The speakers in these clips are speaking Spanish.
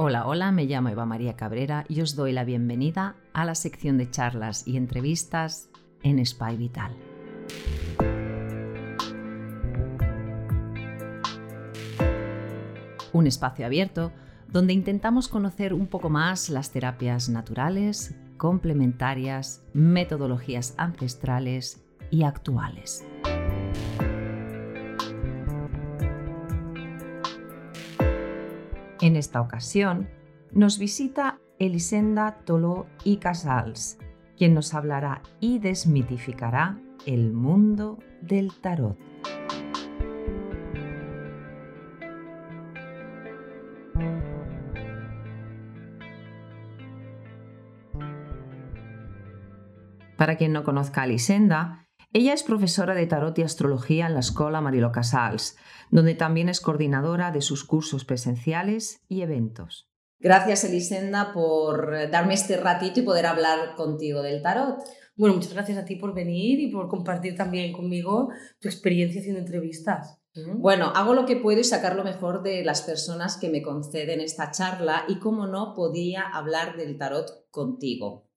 Hola, hola, me llamo Eva María Cabrera y os doy la bienvenida a la sección de charlas y entrevistas en Spy Vital. Un espacio abierto donde intentamos conocer un poco más las terapias naturales, complementarias, metodologías ancestrales y actuales. Esta ocasión nos visita Elisenda Toló y Casals, quien nos hablará y desmitificará el mundo del tarot. Para quien no conozca a Elisenda, ella es profesora de tarot y astrología en la Escuela Marilo Casals, donde también es coordinadora de sus cursos presenciales y eventos. Gracias, Elisenda, por darme este ratito y poder hablar contigo del tarot. Bueno, muchas gracias a ti por venir y por compartir también conmigo tu experiencia haciendo entrevistas. Bueno, hago lo que puedo y sacar lo mejor de las personas que me conceden esta charla y, como no, podía hablar del tarot contigo.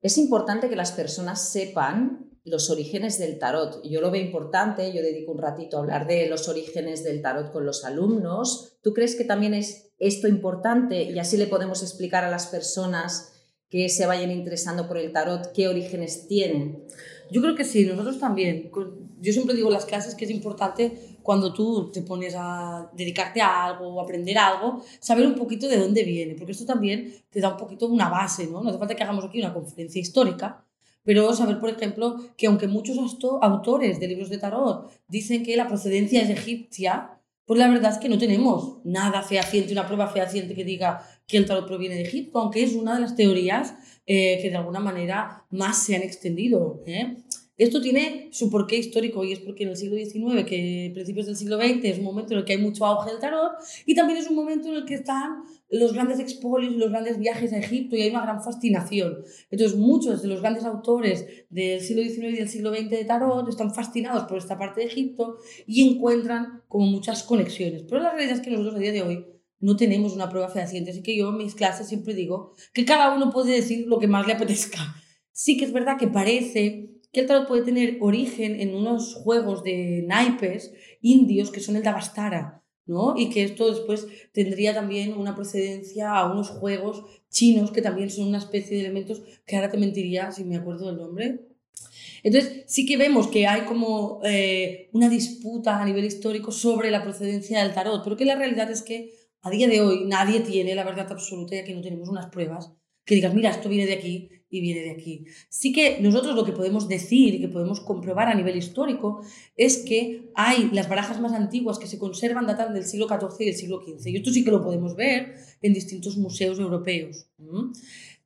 Es importante que las personas sepan los orígenes del tarot. Yo lo veo importante, yo dedico un ratito a hablar de los orígenes del tarot con los alumnos. ¿Tú crees que también es esto importante y así le podemos explicar a las personas que se vayan interesando por el tarot qué orígenes tienen? Yo creo que sí, nosotros también. Yo siempre digo en las clases que es importante cuando tú te pones a dedicarte a algo o aprender algo, saber un poquito de dónde viene, porque esto también te da un poquito una base, ¿no? No hace falta que hagamos aquí una conferencia histórica, pero saber, por ejemplo, que aunque muchos autores de libros de tarot dicen que la procedencia es egipcia, pues la verdad es que no tenemos nada fehaciente, una prueba fehaciente que diga que el tarot proviene de Egipto, aunque es una de las teorías eh, que de alguna manera más se han extendido. ¿eh? Esto tiene su porqué histórico y es porque en el siglo XIX, que principios del siglo XX, es un momento en el que hay mucho auge del tarot y también es un momento en el que están los grandes expolios, los grandes viajes a Egipto y hay una gran fascinación. Entonces muchos de los grandes autores del siglo XIX y del siglo XX de tarot están fascinados por esta parte de Egipto y encuentran como muchas conexiones. Pero la realidad es que nosotros a día de hoy no tenemos una prueba fehaciente, así que yo en mis clases siempre digo que cada uno puede decir lo que más le apetezca. Sí que es verdad que parece que el tarot puede tener origen en unos juegos de naipes indios que son el Davastara, ¿no? Y que esto después tendría también una procedencia a unos juegos chinos que también son una especie de elementos que ahora te mentiría si me acuerdo del nombre. Entonces, sí que vemos que hay como eh, una disputa a nivel histórico sobre la procedencia del tarot, pero que la realidad es que a día de hoy nadie tiene la verdad absoluta ya que no tenemos unas pruebas que digas, mira, esto viene de aquí y viene de aquí. Sí que nosotros lo que podemos decir y que podemos comprobar a nivel histórico es que hay las barajas más antiguas que se conservan datan del siglo XIV y del siglo XV. Y esto sí que lo podemos ver en distintos museos europeos.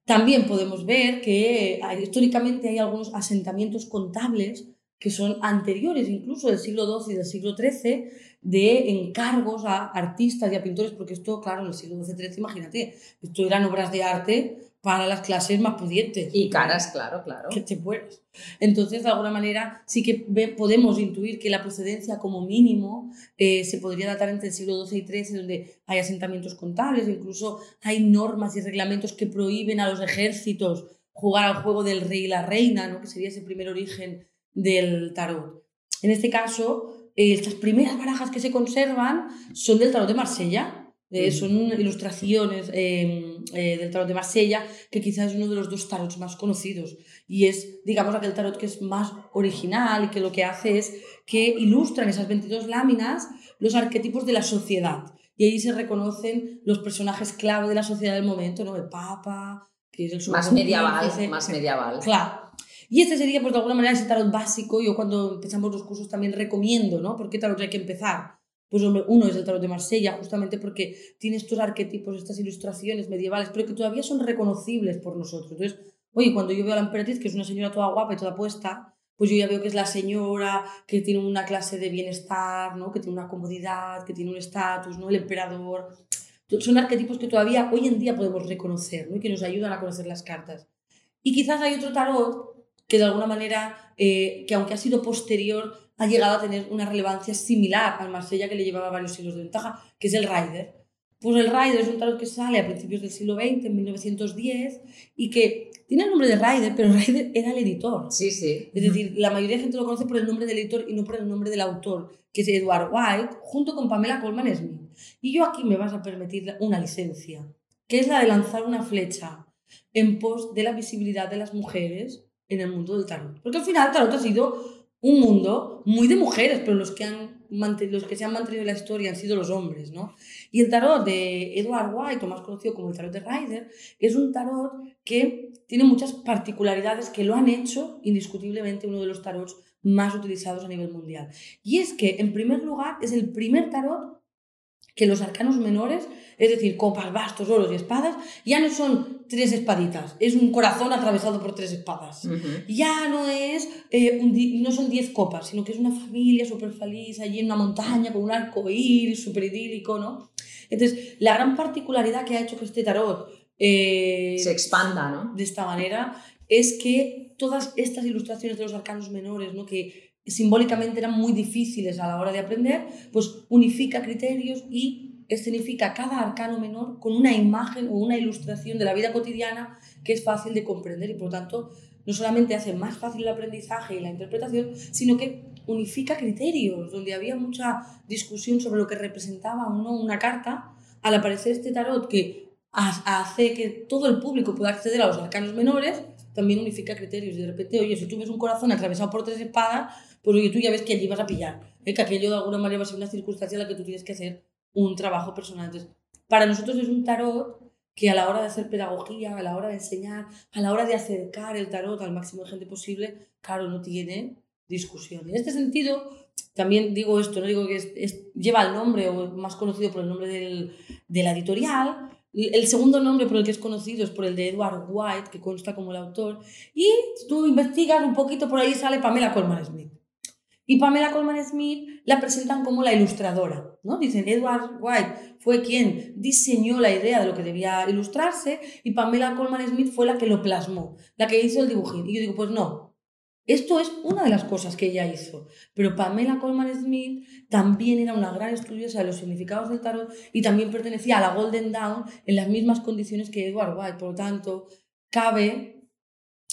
También podemos ver que históricamente hay algunos asentamientos contables que son anteriores incluso del siglo XII y del siglo XIII, de encargos a artistas y a pintores, porque esto, claro, en el siglo XII-XIII, imagínate, esto eran obras de arte para las clases más pudientes. Y caras, claro, claro. Que te mueres. Entonces, de alguna manera, sí que podemos intuir que la procedencia, como mínimo, eh, se podría datar entre el siglo XII y XIII, donde hay asentamientos contables, incluso hay normas y reglamentos que prohíben a los ejércitos jugar al juego del rey y la reina, ¿no? que sería ese primer origen del tarot. En este caso, eh, estas primeras barajas que se conservan son del tarot de Marsella, eh, son ilustraciones em, eh, del tarot de Marsella, que quizás es uno de los dos tarots más conocidos. Y es, digamos, aquel tarot que es más original y que lo que hace es que ilustran esas 22 láminas los arquetipos de la sociedad. Y ahí se reconocen los personajes clave de la sociedad del momento, ¿no? El Papa, que es el Más medieval, más medieval. Claro. Y este sería, pues, de alguna manera, ese tarot básico. Yo cuando empezamos los cursos también recomiendo, ¿no? ¿Por qué tarot hay que empezar? Pues uno es el tarot de Marsella, justamente porque tiene estos arquetipos, estas ilustraciones medievales, pero que todavía son reconocibles por nosotros. Entonces, oye, cuando yo veo a la emperatriz, que es una señora toda guapa y toda puesta, pues yo ya veo que es la señora que tiene una clase de bienestar, ¿no? que tiene una comodidad, que tiene un estatus, ¿no? el emperador. Son arquetipos que todavía hoy en día podemos reconocer ¿no? y que nos ayudan a conocer las cartas. Y quizás hay otro tarot que de alguna manera, eh, que aunque ha sido posterior, ha llegado a tener una relevancia similar al Marsella que le llevaba varios siglos de ventaja, que es el Rider. Pues el Rider es un tarot que sale a principios del siglo XX, en 1910, y que tiene el nombre de Rider, pero Rider era el editor. Sí, sí. Es decir, la mayoría de gente lo conoce por el nombre del editor y no por el nombre del autor, que es Edward White, junto con Pamela Coleman Smith. Y yo aquí me vas a permitir una licencia, que es la de lanzar una flecha en pos de la visibilidad de las mujeres en el mundo del tarot. Porque al final el tarot ha sido un mundo muy de mujeres, pero los que, han los que se han mantenido en la historia han sido los hombres, ¿no? Y el tarot de Edward White, o más conocido como el tarot de Rider, es un tarot que tiene muchas particularidades que lo han hecho indiscutiblemente uno de los tarots más utilizados a nivel mundial. Y es que, en primer lugar, es el primer tarot que los arcanos menores, es decir, copas, bastos, oros y espadas, ya no son tres espaditas, es un corazón atravesado por tres espadas. Ya no es eh, no son diez copas, sino que es una familia súper feliz allí en una montaña con un arco iris súper idílico, ¿no? Entonces, la gran particularidad que ha hecho que este tarot eh, se expanda, ¿no? De esta manera, es que todas estas ilustraciones de los arcanos menores, ¿no? Que simbólicamente eran muy difíciles a la hora de aprender, pues unifica criterios y escenifica cada arcano menor con una imagen o una ilustración de la vida cotidiana que es fácil de comprender y por tanto no solamente hace más fácil el aprendizaje y la interpretación, sino que unifica criterios, donde había mucha discusión sobre lo que representaba o no una carta, al aparecer este tarot que hace que todo el público pueda acceder a los arcanos menores, también unifica criterios. Y de repente, oye, si tú ves un corazón atravesado por tres espadas, pues oye, tú ya ves que allí vas a pillar, ¿eh? que aquello de alguna manera va a ser una circunstancia en la que tú tienes que hacer un trabajo personal. Entonces, para nosotros es un tarot que a la hora de hacer pedagogía, a la hora de enseñar, a la hora de acercar el tarot al máximo de gente posible, claro, no tiene discusión. En este sentido, también digo esto, no digo que es, lleva el nombre o más conocido por el nombre del, de la editorial, el segundo nombre por el que es conocido es por el de Edward White, que consta como el autor. Y tú investigas un poquito, por ahí sale Pamela Coleman Smith. Y Pamela Coleman Smith la presentan como la ilustradora, ¿no? Dicen, Edward White fue quien diseñó la idea de lo que debía ilustrarse y Pamela Coleman Smith fue la que lo plasmó, la que hizo el dibujín. Y yo digo, pues no, esto es una de las cosas que ella hizo, pero Pamela Coleman Smith también era una gran estudiosa de los significados del tarot y también pertenecía a la Golden Dawn en las mismas condiciones que Edward White. Por lo tanto, cabe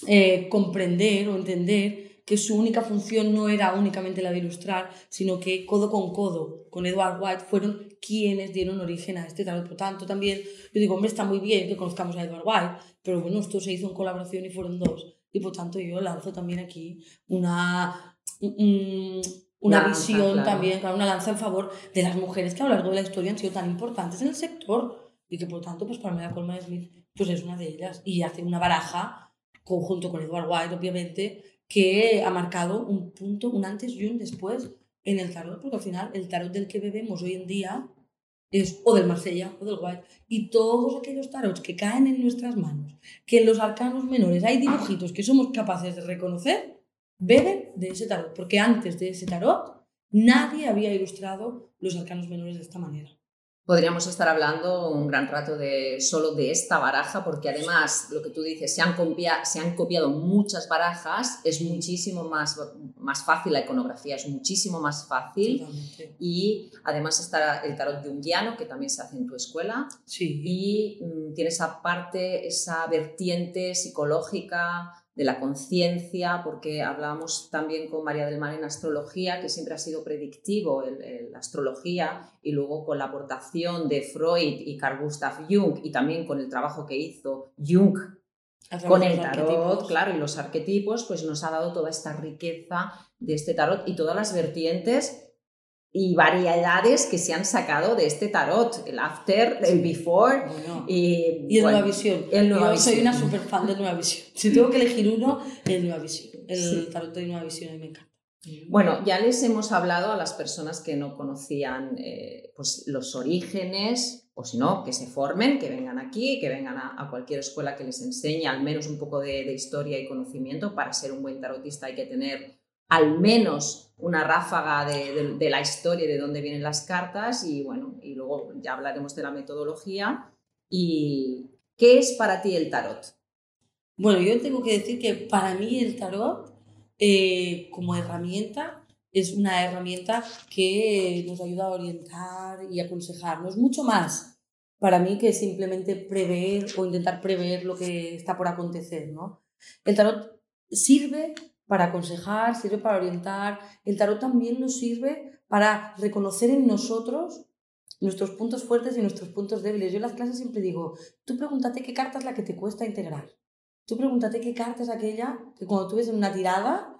eh, comprender o entender que su única función no era únicamente la de ilustrar, sino que codo con codo con Edward White fueron quienes dieron origen a este tarot. Por tanto, también yo digo, hombre, está muy bien que conozcamos a Edward White, pero bueno, esto se hizo en colaboración y fueron dos. Y por tanto, yo lanzo también aquí una, una visión también, una lanza en favor de las mujeres que a lo largo de la historia han sido tan importantes en el sector y que por tanto, pues Pamela Coleman Smith pues es una de ellas y hace una baraja conjunto con Edward White, obviamente, que ha marcado un punto, un antes y un después en el tarot, porque al final el tarot del que bebemos hoy en día es o del Marsella o del White. Y todos aquellos tarots que caen en nuestras manos, que en los arcanos menores hay dibujitos que somos capaces de reconocer, beben de ese tarot, porque antes de ese tarot nadie había ilustrado los arcanos menores de esta manera. Podríamos estar hablando un gran rato de solo de esta baraja, porque además, lo que tú dices, se han, se han copiado muchas barajas, es muchísimo más, más fácil, la iconografía es muchísimo más fácil. Y además está el tarot de un guiano, que también se hace en tu escuela. Sí. Y mm, tiene esa parte, esa vertiente psicológica, de la conciencia, porque hablábamos también con María del Mar en astrología, que siempre ha sido predictivo la astrología, y luego con la aportación de Freud y Carl Gustav Jung, y también con el trabajo que hizo Jung con el tarot, claro, y los arquetipos, pues nos ha dado toda esta riqueza de este tarot y todas las vertientes y variedades que se han sacado de este tarot, el after, el before y, y, el Nueva Visión. El Nueva Yo soy una super fan de Nueva Visión. Si tengo que elegir uno, el Nueva Visión. El tarot de Nueva Visión a mí me encanta. Bueno, ya les hemos hablado a las personas que no conocían eh, pues los orígenes, o si no, que se formen, que vengan aquí, que vengan a, cualquier escuela que les enseñe al menos un poco de, de historia y conocimiento. Para ser un buen tarotista hay que tener al menos una ráfaga de, la historia de dónde vienen las cartas y bueno, y luego ya hablaremos de la metodología. ¿Y qué es para ti el tarot? Bueno, yo tengo que decir que para mí el tarot eh, como herramienta es una herramienta que nos ayuda a orientar y aconsejarnos mucho más para mí que simplemente prever o intentar prever lo que está por acontecer, ¿no? El tarot sirve para aconsejar, sirve para orientar. El tarot también nos sirve para reconocer en nosotros nuestros puntos fuertes y nuestros puntos débiles. Yo en las clases siempre digo, tú pregúntate qué carta es la que te cuesta integrar. Tú pregúntate qué carta es aquella que cuando tú ves en una tirada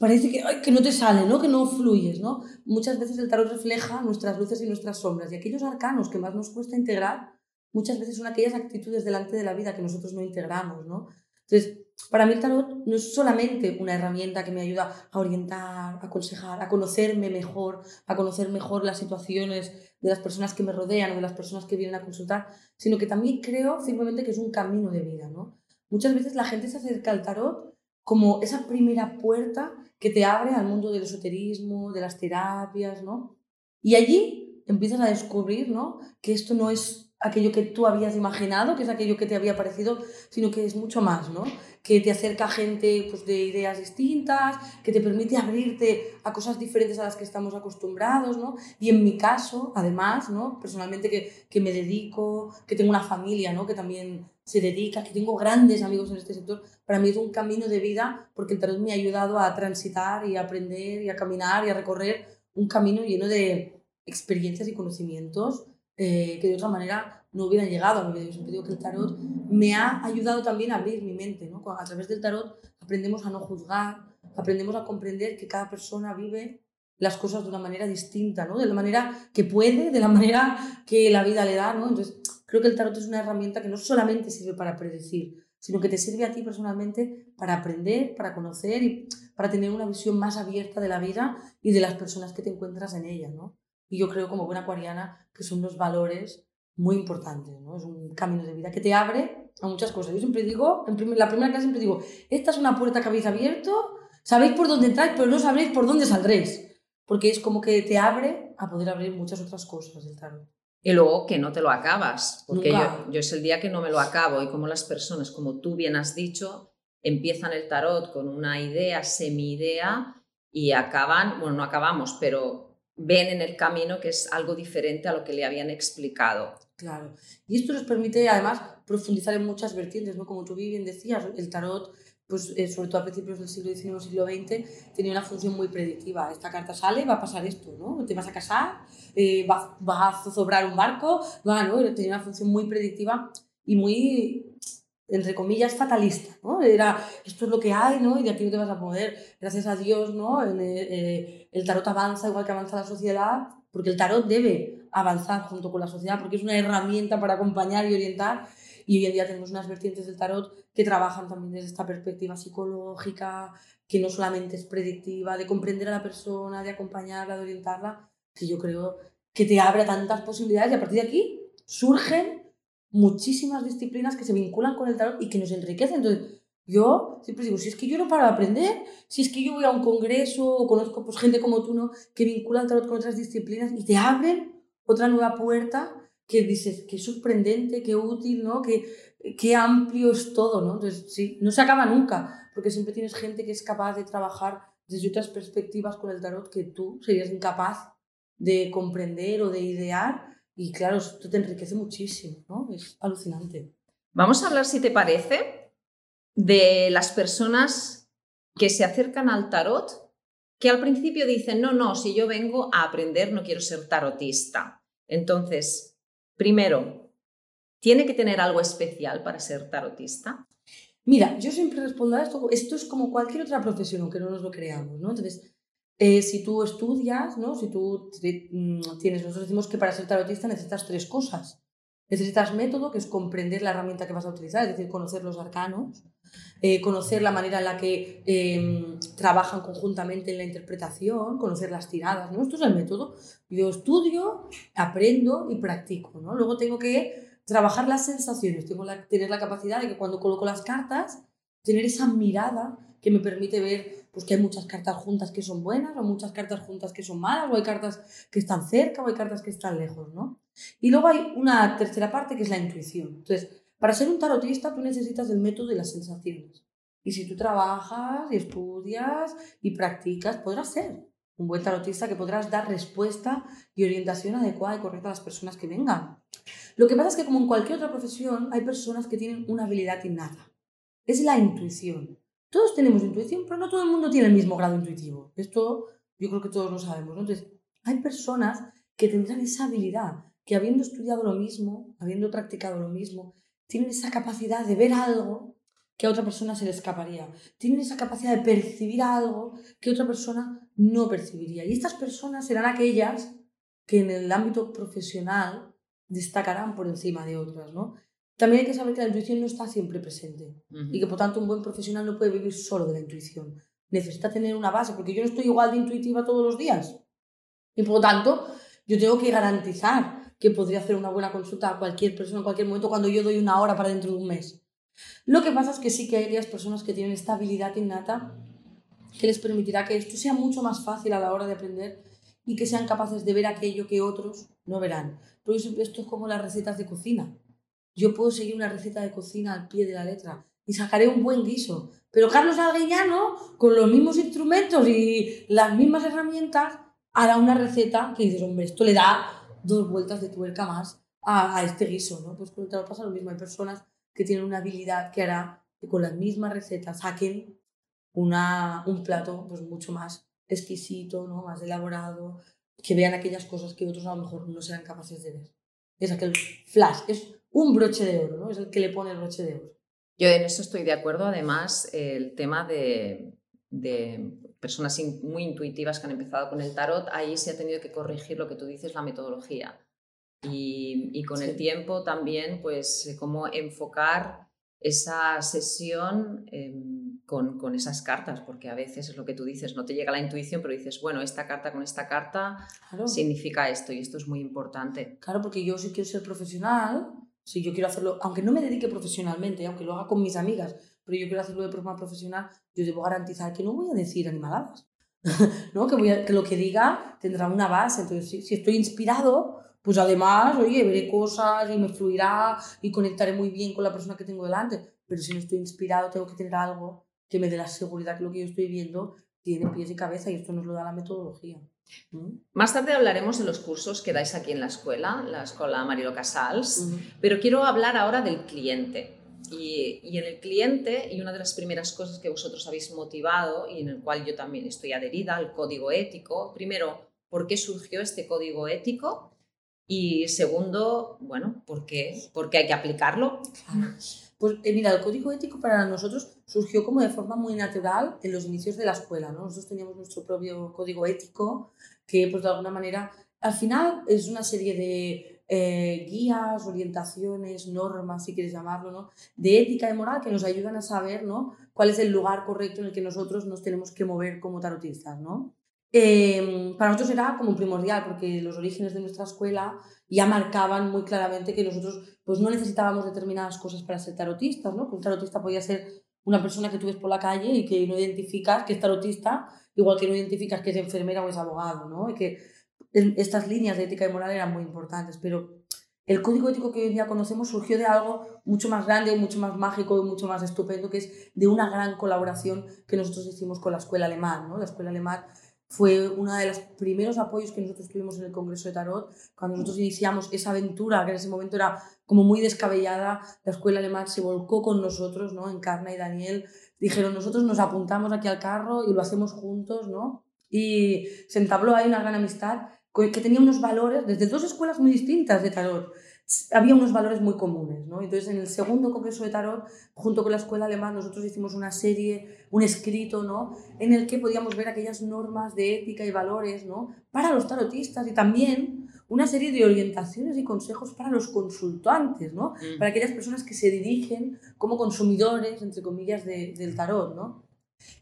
parece que, que no te sale, ¿no? que no fluyes. ¿no? Muchas veces el tarot refleja nuestras luces y nuestras sombras y aquellos arcanos que más nos cuesta integrar muchas veces son aquellas actitudes delante de la vida que nosotros no integramos. ¿no? Entonces, para mí el tarot no es solamente una herramienta que me ayuda a orientar, a aconsejar, a conocerme mejor, a conocer mejor las situaciones de las personas que me rodean o de las personas que vienen a consultar, sino que también creo simplemente que es un camino de vida. ¿no? Muchas veces la gente se acerca al tarot como esa primera puerta que te abre al mundo del esoterismo, de las terapias, ¿no? Y allí empiezas a descubrir, ¿no? Que esto no es aquello que tú habías imaginado, que es aquello que te había parecido, sino que es mucho más, ¿no? Que te acerca a gente pues, de ideas distintas, que te permite abrirte a cosas diferentes a las que estamos acostumbrados, ¿no? Y en mi caso, además, ¿no? Personalmente que, que me dedico, que tengo una familia, ¿no? Que también se dedica, que tengo grandes amigos en este sector, para mí es un camino de vida porque el tarot me ha ayudado a transitar y a aprender y a caminar y a recorrer un camino lleno de experiencias y conocimientos eh, que de otra manera no hubieran llegado vida. Yo siempre que el tarot me ha ayudado también a abrir mi mente. ¿no? A través del tarot aprendemos a no juzgar, aprendemos a comprender que cada persona vive las cosas de una manera distinta, ¿no? de la manera que puede, de la manera que la vida le da. ¿no? Entonces, creo que el tarot es una herramienta que no solamente sirve para predecir, sino que te sirve a ti personalmente para aprender, para conocer y para tener una visión más abierta de la vida y de las personas que te encuentras en ella. ¿no? Y yo creo, como buena acuariana, que son unos valores muy importantes, ¿no? Es un camino de vida que te abre a muchas cosas. Yo siempre digo, en la primera clase siempre digo, esta es una puerta que habéis abierto, sabéis por dónde entráis, pero no sabréis por dónde saldréis. Porque es como que te abre a poder abrir muchas otras cosas del tarot. Y luego que no te lo acabas, porque yo, yo, es el día que no me lo acabo y como las personas, como tú bien has dicho, empiezan el tarot con una idea, semi-idea y acaban, bueno, no acabamos, pero ven en el camino que es algo diferente a lo que le habían explicado. Claro. Y esto nos permite además profundizar en muchas vertientes, ¿no? Como tú bien decías, el tarot, pues eh, sobre todo a principios del siglo XIX, siglo XX, tenía una función muy predictiva. Esta carta sale, va a pasar esto, ¿no? Te vas a casar, eh, vas, a zozobrar un barco, va, ¿no? Tenía una función muy predictiva y muy entre comillas, fatalista, ¿no? Era, esto es lo que hay, ¿no? Y de aquí no te vas a poder. Gracias a Dios, ¿no? El, eh, el tarot avanza igual que avanza la sociedad, porque el tarot debe avanzar junto con la sociedad, porque es una herramienta para acompañar y orientar. Y hoy en día tenemos unas vertientes del tarot que trabajan también desde esta perspectiva psicológica, que no solamente es predictiva, de comprender a la persona, de acompañarla, de orientarla, que yo creo que te abre tantas posibilidades y a partir de aquí surgen muchísimas disciplinas que se vinculan con el tarot y que nos enriquecen. Entonces, yo siempre digo, si es que yo no paro de aprender, si es que yo voy a un congreso o conozco pues, gente como tú, ¿no? Que vincula el tarot con otras disciplinas y te abren otra nueva puerta que dices, qué sorprendente, qué útil, ¿no? Qué, qué amplio es todo, ¿no? Entonces, sí, no se acaba nunca, porque siempre tienes gente que es capaz de trabajar desde otras perspectivas con el tarot que tú serías incapaz de comprender o de idear y claro, esto te enriquece muchísimo, ¿no? Es alucinante. Vamos a hablar, si te parece, de las personas que se acercan al tarot, que al principio dicen, no, no, si yo vengo a aprender, no quiero ser tarotista. Entonces, primero, ¿tiene que tener algo especial para ser tarotista? Mira, yo siempre respondo a esto, esto es como cualquier otra profesión, aunque no nos lo creamos, ¿no? Entonces, eh, si tú estudias, ¿no? si tú mm, tienes, nosotros decimos que para ser tarotista necesitas tres cosas. Necesitas método, que es comprender la herramienta que vas a utilizar, es decir, conocer los arcanos, eh, conocer la manera en la que em, trabajan conjuntamente en la interpretación, conocer las tiradas. ¿no? Esto es el método. Yo estudio, aprendo y practico. ¿no? Luego tengo que trabajar las sensaciones, tengo que tener la capacidad de que cuando coloco las cartas, tener esa mirada que me permite ver pues que hay muchas cartas juntas que son buenas o muchas cartas juntas que son malas o hay cartas que están cerca o hay cartas que están lejos, ¿no? Y luego hay una tercera parte que es la intuición. Entonces, para ser un tarotista tú necesitas el método y las sensaciones. Y si tú trabajas y estudias y practicas, podrás ser. Un buen tarotista que podrás dar respuesta y orientación adecuada y correcta a las personas que vengan. Lo que pasa es que como en cualquier otra profesión, hay personas que tienen una habilidad innata. Es la intuición. Todos tenemos intuición, pero no todo el mundo tiene el mismo grado intuitivo. Esto yo creo que todos lo sabemos. Entonces, hay personas que tendrán esa habilidad, que habiendo estudiado lo mismo, habiendo practicado lo mismo, tienen esa capacidad de ver algo que a otra persona se le escaparía. Tienen esa capacidad de percibir algo que otra persona no percibiría. Y estas personas serán aquellas que en el ámbito profesional destacarán por encima de otras, ¿no? También hay que saber que la intuición no está siempre presente y que por tanto un buen profesional no puede vivir solo de la intuición. Necesita tener una base, porque yo no estoy igual de intuitiva todos los días. Y por lo tanto, yo tengo que garantizar que podría hacer una buena consulta a cualquier persona en cualquier momento cuando yo doy una hora para dentro de un mes. Lo que pasa es que sí que hay aquellas personas que tienen esta habilidad innata que les permitirá que esto sea mucho más fácil a la hora de aprender y que sean capaces de ver aquello que otros no verán. Por eso esto es como las recetas de cocina. Yo puedo seguir una receta de cocina al pie de la letra y sacaré un buen guiso. Pero Carlos Algueñano, con los mismos instrumentos y las mismas herramientas, hará una receta que dices, hombre, esto le da dos vueltas de tuerca más a, este guiso, ¿no? Pues con el pasa lo mismo. Hay personas que tienen una habilidad que hará que con las mismas recetas saquen una, un plato pues mucho más exquisito, ¿no? más elaborado, que vean aquellas cosas que otros a lo mejor no serán capaces de ver. Es aquel flash, es un broche de oro, ¿no? es el que le pone el broche de oro. Yo en eso estoy de acuerdo. Además, el tema de, de personas muy intuitivas que han empezado con el tarot, ahí se ha tenido que corregir lo que tú dices, la metodología. Y, y con el tiempo también, pues, cómo enfocar esa sesión con, con, esas cartas, porque a veces es lo que tú dices, no te llega la intuición, pero dices, bueno, esta carta con esta carta significa esto y esto es muy importante. Claro, porque yo si quiero ser profesional, si yo quiero hacerlo, aunque no me dedique profesionalmente, aunque lo haga con mis amigas, pero yo quiero hacerlo de forma profesional, yo debo garantizar que no voy a decir animaladas, ¿no? que, voy que lo que diga tendrá una base. Entonces, si, si estoy inspirado, pues además, oye, veré cosas y me fluirá y conectaré muy bien con la persona que tengo delante. Pero si no estoy inspirado, tengo que tener algo que me dé la seguridad que lo que yo estoy viendo tiene pies y cabeza y esto nos lo da la metodología. Más tarde hablaremos de los cursos que dais aquí en la escuela, la escuela Marilo Casals, pero quiero hablar ahora del cliente. Y, y, en el cliente, y una de las primeras cosas que vosotros habéis motivado y en el cual yo también estoy adherida, al código ético. Primero, ¿por qué surgió este código ético? Y segundo, bueno, ¿por qué? Porque hay que aplicarlo. Pues eh, mira, el código ético para nosotros surgió como de forma muy natural en los inicios de la escuela, ¿no? Nosotros teníamos nuestro propio código ético que pues de alguna manera, al final es una serie de eh, guías, orientaciones, normas, si quieres llamarlo, ¿no? De ética y moral que nos ayudan a saber, ¿no? Cuál es el lugar correcto en el que nosotros nos tenemos que mover como tarotistas, ¿no? Em, para nosotros era como primordial porque los orígenes de nuestra escuela ya marcaban muy claramente que nosotros pues no necesitábamos determinadas cosas para ser tarotistas, ¿no? un tarotista podía ser una persona que tú ves por la calle y que no identificas que es tarotista, igual que no identificas que es enfermera o es abogado, ¿no? Y que estas líneas de ética y moral eran muy importantes, pero el código ético que hoy en día conocemos surgió de algo mucho más grande, mucho más mágico y mucho más estupendo, que es de una gran colaboración que nosotros hicimos con la escuela alemán, ¿no? La escuela alemán fue uno de los primeros apoyos que nosotros tuvimos en el Congreso de Tarot, cuando nosotros iniciamos esa aventura, que en ese momento era como muy descabellada, la escuela alemán se volcó con nosotros, ¿no? Encarna y Daniel dijeron, nosotros nos apuntamos aquí al carro y lo hacemos juntos, ¿no? Y se entabló ahí una gran amistad que tenía unos valores desde dos escuelas muy distintas de Tarot había unos valores muy comunes. ¿no? Entonces, en el segundo Congreso de Tarot, junto con la Escuela Alemana, nosotros hicimos una serie, un escrito, ¿no? en el que podíamos ver aquellas normas de ética y valores ¿no? para los tarotistas y también una serie de orientaciones y consejos para los consultantes, ¿no? Mm. para aquellas personas que se dirigen como consumidores, entre comillas, de, del tarot. ¿no?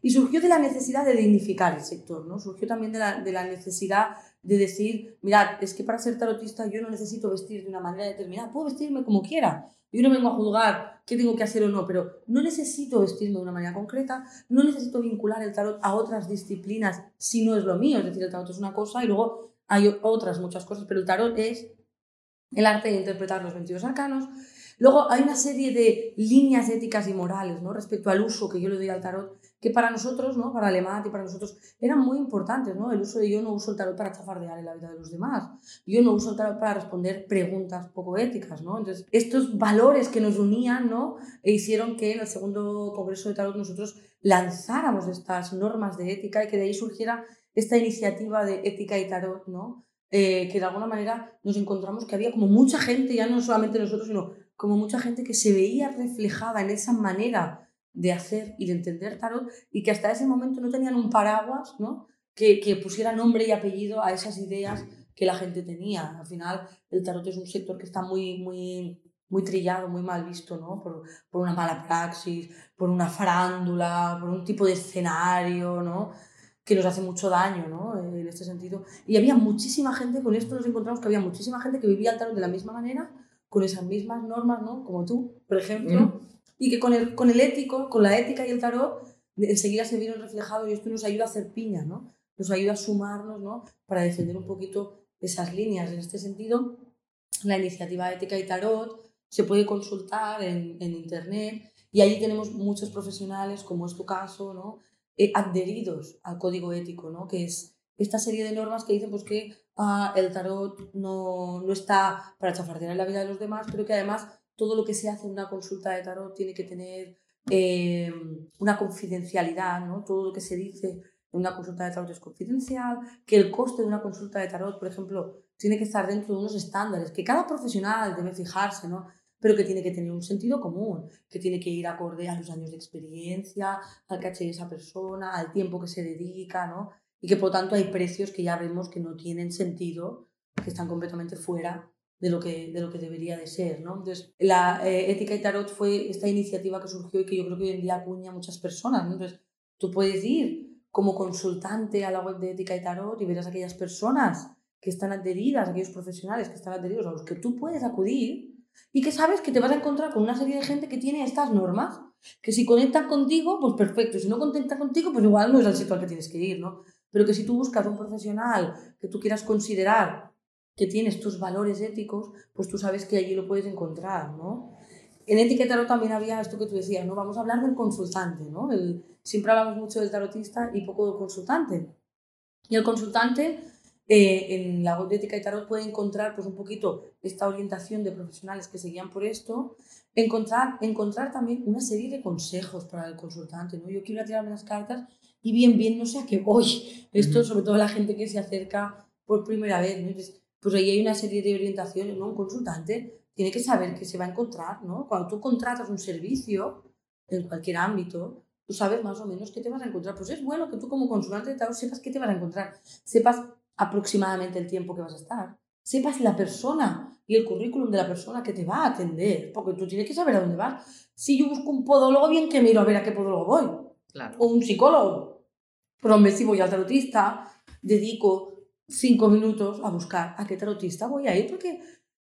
Y surgió de la necesidad de dignificar el sector, ¿no? surgió también de la, de la necesidad de decir, mirad, es que para ser tarotista yo no necesito vestir de una manera determinada, puedo vestirme como quiera. Yo no vengo a juzgar qué tengo que hacer o no, pero no necesito vestirme de una manera concreta, no necesito vincular el tarot a otras disciplinas si no es lo mío. Es decir, el tarot es una cosa y luego hay otras muchas cosas, pero el tarot es el arte de interpretar los 22 arcanos, Luego hay una serie de líneas éticas y morales ¿no? respecto al uso que yo le doy al tarot, que para nosotros, ¿no? para Alemat y para nosotros, eran muy importantes. ¿no? El uso de yo no uso el tarot para chafardear en la vida de los demás. Yo no uso el tarot para responder preguntas poco éticas. ¿no? Entonces, estos valores que nos unían ¿no? e hicieron que en el segundo Congreso de Tarot nosotros lanzáramos estas normas de ética y que de ahí surgiera esta iniciativa de ética y tarot, ¿no? Eh, que de alguna manera nos encontramos que había como mucha gente, ya no solamente nosotros, sino como mucha gente que se veía reflejada en esa manera de hacer y de entender tarot y que hasta ese momento no tenían un paraguas, ¿no? Que, que pusiera nombre y apellido a esas ideas que la gente tenía. Al final, el tarot es un sector que está muy, muy, muy trillado, muy mal visto, ¿no? Por, por una mala praxis, por una farándula, por un tipo de escenario, ¿no? que nos hace mucho daño ¿no? en este sentido. Y había muchísima gente, con esto nos encontramos que había muchísima gente que vivía el tarot de la misma manera, con esas mismas normas, ¿no? como tú, por ejemplo, mm. y que con el, con el ético, con la ética y el tarot, enseguida se vieron reflejados y esto nos ayuda a hacer piña, ¿no? nos ayuda a sumarnos ¿no? para defender un poquito esas líneas. En este sentido, la iniciativa ética y tarot se puede consultar en, en internet y ahí tenemos muchos profesionales, como es tu caso, ¿no? Eh, adheridos al código ético, ¿no? que es esta serie de normas que dicen pues, que ah, el tarot no, no está para chafardear en la vida de los demás, pero que además todo lo que se hace en una consulta de tarot tiene que tener eh, una confidencialidad, ¿no? todo lo que se dice en una consulta de tarot es confidencial, que el coste de una consulta de tarot, por ejemplo, tiene que estar dentro de unos estándares que cada profesional debe fijarse, ¿no? pero que tiene que tener un sentido común, que tiene que ir acorde a los años de experiencia, al caché de esa persona, al tiempo que se dedica, ¿no? Y que por tanto hay precios que ya vemos que no tienen sentido, que están completamente fuera de lo que, de lo que debería de ser, ¿no? Entonces, la eh, ética y tarot fue esta iniciativa que surgió y que yo creo que hoy en día acuña a muchas personas, ¿no? Entonces, tú puedes ir como consultante a la web de ética y tarot y verás a aquellas personas que están adheridas, aquellos profesionales que están adheridos a los que tú puedes acudir y que sabes que te vas a encontrar con una serie de gente que tiene estas normas, que si conectan contigo, pues perfecto, si no conectan contigo, pues igual no es el sitio al que tienes que ir, ¿no? Pero que si tú buscas un profesional que tú quieras considerar que tiene estos valores éticos, pues tú sabes que allí lo puedes encontrar, ¿no? En Ética Tarot también había esto que tú decías, ¿no? Vamos a hablar del consultante, ¿no? El, siempre hablamos mucho del tarotista y poco del consultante. Y el consultante eh, en la web de Ética y Tarot puede encontrar pues, un poquito esta orientación de profesionales que seguían por esto, encontrar, encontrar también una serie de consejos para el consultante. ¿no? Yo quiero tirarme las cartas y bien, bien, no sé a qué voy. Esto, sobre todo la gente que se acerca por primera vez. ¿no? pues ahí hay una serie de orientaciones. ¿no? Un consultante tiene que saber qué se va a encontrar. ¿no? Cuando tú contratas un servicio en cualquier ámbito, tú sabes más o menos qué te vas a encontrar. Pues es bueno que tú como consultante de sepas qué te vas a encontrar, sepas aproximadamente el tiempo que vas a estar. Sepas la persona y el currículum de la persona que te va a atender, porque tú tienes que saber a dónde vas. Si yo busco un podólogo, bien que miro a ver a qué podólogo voy. Claro. O un psicólogo. Si voy al tarotista, dedico cinco minutos a buscar a qué tarotista voy a ir, porque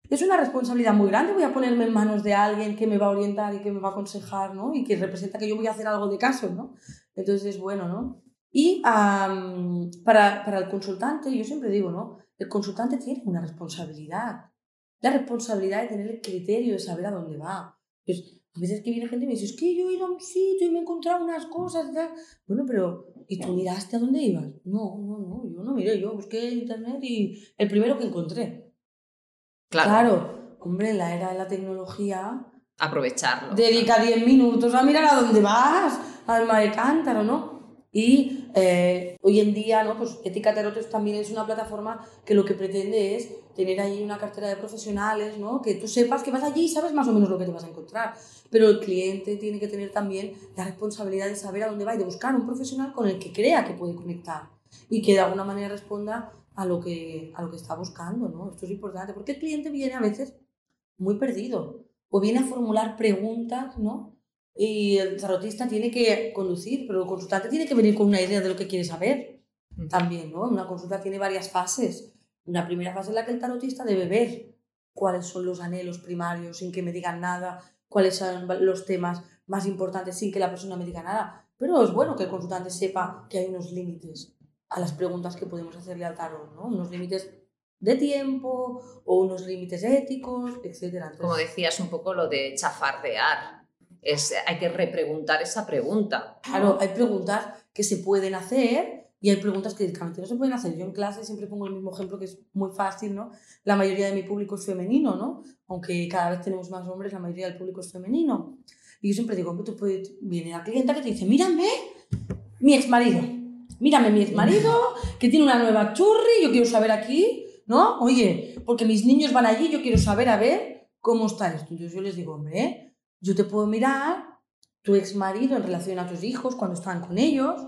es una responsabilidad muy grande. Voy a ponerme en manos de alguien que me va a orientar y que me va a aconsejar, ¿no? Y que representa que yo voy a hacer algo de caso, ¿no? Entonces es bueno, ¿no? Y para, para, el consultante, yo siempre digo, ¿no? El consultante tiene una responsabilidad. La responsabilidad de tener el criterio de saber a dónde va. Pues, a veces que viene gente y me dice, es que yo he ido a un sitio y me he encontrado unas cosas. Bueno, pero ¿y tú miraste a dónde ibas? No, no, no, yo no miré, yo busqué en internet y el primero que encontré. Claro. Claro, hombre, la era de la tecnología... Aprovecharlo. Dedica 10 minutos a mirar a dónde vas, al mar de cántaro, ¿no? Y eh, hoy en día, ¿no? pues Ética Tarot también es una plataforma que lo que pretende es tener ahí una cartera de profesionales, ¿no? que tú sepas que vas allí y sabes más o menos lo que te vas a encontrar. Pero el cliente tiene que tener también la responsabilidad de saber a dónde va y de buscar un profesional con el que crea que puede conectar y que de alguna manera responda a lo que, a lo que está buscando. ¿no? Esto es importante porque el cliente viene a veces muy perdido o viene a formular preguntas ¿no? Y el tarotista tiene que conducir, pero el consultante tiene que venir con una idea de lo que quiere saber también, ¿no? Una consulta tiene varias fases. Una primera fase en la que el tarotista debe ver cuáles son los anhelos primarios sin que me digan nada, cuáles son los temas más importantes sin que la persona me diga nada. Pero es bueno que el consultante sepa que hay unos límites a las preguntas que podemos hacerle al tarot, ¿no? Unos límites de tiempo o unos límites éticos, etc. Como decías un poco lo de chafardear. Es, hay que repreguntar esa pregunta. Claro, hay preguntas que se pueden hacer y hay preguntas que directamente no se pueden hacer. Yo en clase siempre pongo el mismo ejemplo que es muy fácil, ¿no? La mayoría de mi público es femenino, ¿no? Aunque cada vez tenemos más hombres, la mayoría del público es femenino. Y yo siempre digo, tú puedes, viene la clienta que te dice, mírame, mi ex marido, mírame mi ex marido, que tiene una nueva churri, yo quiero saber aquí, ¿no? Oye, porque mis niños van allí, yo quiero saber a ver cómo está esto. Entonces yo les digo, hombre, yo te puedo mirar tu ex marido en relación a tus hijos cuando estaban con ellos,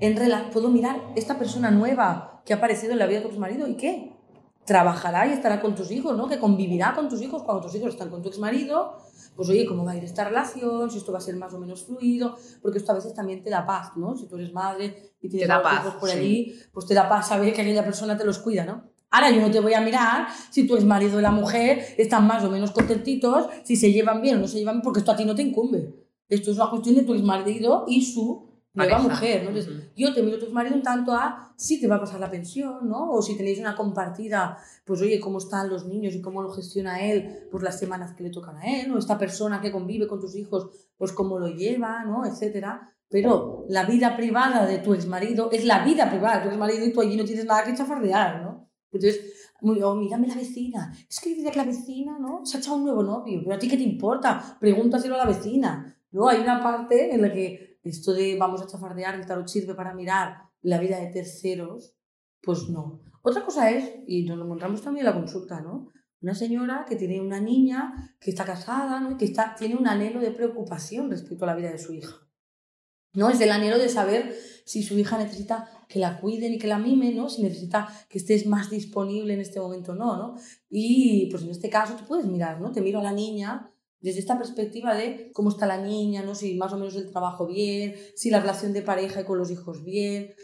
en puedo mirar esta persona nueva que ha aparecido en la vida de tu marido y qué trabajará y estará con tus hijos, ¿no? Que convivirá con tus hijos cuando tus hijos están con tu ex marido. Pues oye, ¿cómo va a ir esta relación? Si esto va a ser más o menos fluido, porque esto a veces también te da paz, ¿no? Si tú eres madre y tienes hijos por allí, pues te da paz saber que aquella persona te los cuida, ¿no? Ahora yo no te voy a mirar si tu ex marido y la mujer están más o menos contentitos, si se llevan bien o no se llevan bien, porque esto a ti no te incumbe. Esto es una cuestión de tu ex marido y su nueva mujer, ¿no? Entonces, yo te miro a tu marido en tanto a si te va a pasar la pensión, ¿no? O si tenéis una compartida, pues oye, cómo están los niños y cómo lo gestiona él, pues las semanas que le tocan a él, ¿no? Esta persona que convive con tus hijos, pues cómo lo lleva, ¿no? Etcétera. Pero la vida privada de tu exmarido es la vida privada de tu exmarido y tú allí no tienes nada que chafardear, ¿no? Entonces, oh, mírame la vecina, es que dice que la vecina, ¿no? Se ha echado un nuevo novio, pero a ti qué te importa, pregúntaselo a la vecina, ¿no? Hay una parte en la que esto de vamos a chafardear, el tarot sirve para mirar la vida de terceros, pues no. Otra cosa es, y nos lo encontramos también en la consulta, ¿no? Una señora que tiene una niña que está casada, ¿no? Que está, tiene un anhelo de preocupación respecto a la vida de su hija. ¿no? Es el anhelo de saber si su hija necesita que la cuiden y que la mimen, ¿no? Si necesita que estés más disponible en este momento no, ¿no? Y pues en este caso tú puedes mirar, ¿no? Te miro a la niña desde esta perspectiva de cómo está la niña, ¿no? si más o menos el trabajo bien, si la relación de pareja y con los hijos bien.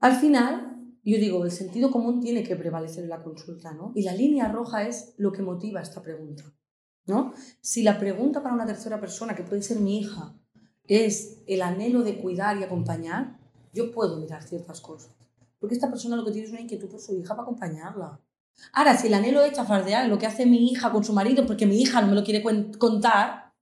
Al final, yo digo, el sentido común tiene que prevalecer en la consulta, ¿no? Y la línea roja es lo que motiva esta pregunta, ¿no? Si la pregunta para una tercera persona, que puede ser mi hija, es el anhelo de cuidar y acompañar, yo puedo mirar ciertas cosas. Porque esta persona lo que tiene es una inquietud por su hija para acompañarla. Ahora, si el anhelo de chafardear lo que hace mi hija con su marido porque mi hija no me lo quiere contar,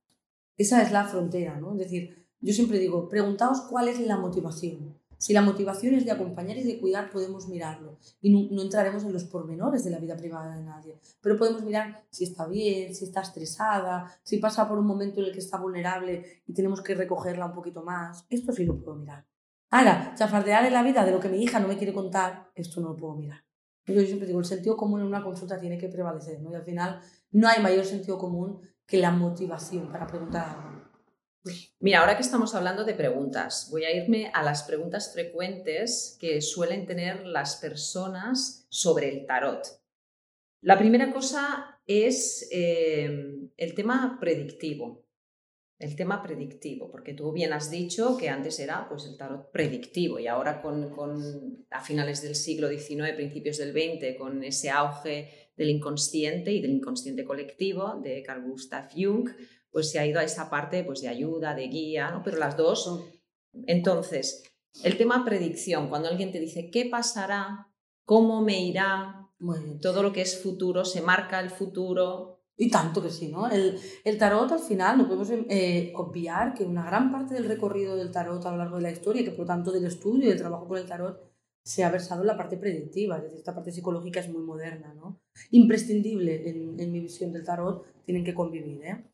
esa es la frontera, ¿no? Es decir, yo siempre digo, preguntaos cuál es la motivación. Si la motivación es de acompañar y de cuidar, podemos mirarlo. Y no, entraremos en los pormenores de la vida privada de nadie. Pero podemos mirar si está bien, si está estresada, si pasa por un momento en el que está vulnerable y tenemos que recogerla un poquito más. Esto sí lo puedo mirar. Ahora, chafardear en la vida de lo que mi hija no me quiere contar, esto no lo puedo mirar. Yo siempre digo, el sentido común en una consulta tiene que prevalecer, ¿no? Y al final no hay mayor sentido común que la motivación para preguntar algo. Mira, ahora que estamos hablando de preguntas, voy a irme a las preguntas frecuentes que suelen tener las personas sobre el tarot. La primera cosa es eh, el tema predictivo el tema predictivo, porque tú bien has dicho que antes era pues, el tarot predictivo y ahora con, con, a finales del siglo XIX, principios del XX, con ese auge del inconsciente y del inconsciente colectivo de Carl Gustav Jung, pues se ha ido a esa parte pues, de ayuda, de guía, ¿no? pero las dos. Entonces, el tema predicción, cuando alguien te dice qué pasará, cómo me irá, todo lo que es futuro, se marca el futuro, y tanto que sí, ¿no? El, el tarot al final no podemos eh, obviar que una gran parte del recorrido del tarot a lo largo de la historia, y que por lo tanto del estudio y del trabajo con el tarot, se ha versado en la parte predictiva, es decir, esta parte psicológica es muy moderna, ¿no? Imprescindible en, en mi visión del tarot, tienen que convivir, ¿eh?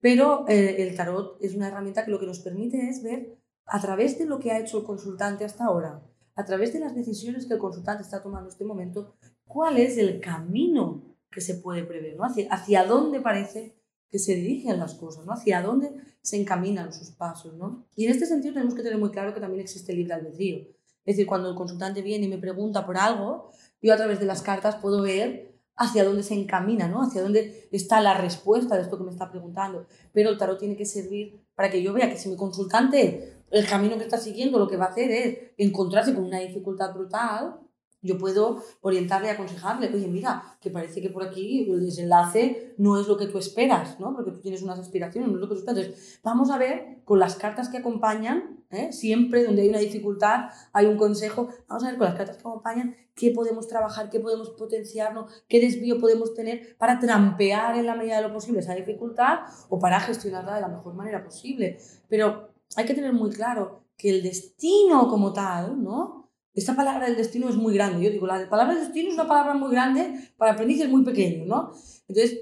Pero eh, el tarot es una herramienta que lo que nos permite es ver a través de lo que ha hecho el consultante hasta ahora, a través de las decisiones que el consultante está tomando en este momento, cuál es el camino que se puede prever, ¿no? Hacia, hacia dónde parece que se dirigen las cosas, ¿no? Hacia dónde se encaminan sus pasos, ¿no? Y en este sentido tenemos que tener muy claro que también existe libre albedrío. Es decir, cuando el consultante viene y me pregunta por algo, yo a través de las cartas puedo ver hacia dónde se encamina, ¿no? Hacia dónde está la respuesta de esto que me está preguntando. Pero el tarot tiene que servir para que yo vea que si mi consultante, el camino que está siguiendo, lo que va a hacer es encontrarse con una dificultad brutal, yo puedo orientarle aconsejarle, oye, mira, que parece que por aquí el desenlace no es lo que tú esperas, ¿no? Porque tú tienes unas aspiraciones, no es lo que tú esperas. Entonces, vamos a ver con las cartas que acompañan ¿eh? Siempre donde hay una dificultad hay un consejo. Vamos a ver con las cartas que acompañan qué podemos trabajar, qué podemos potenciarnos, qué desvío podemos tener para trampear en la medida de lo posible esa dificultad o para gestionarla de la mejor manera posible. Pero hay que tener muy claro que el destino como tal, ¿no? Esta palabra del destino es muy grande. Yo digo, la palabra destino es una palabra muy grande para aprendices muy pequeños, ¿no? Entonces,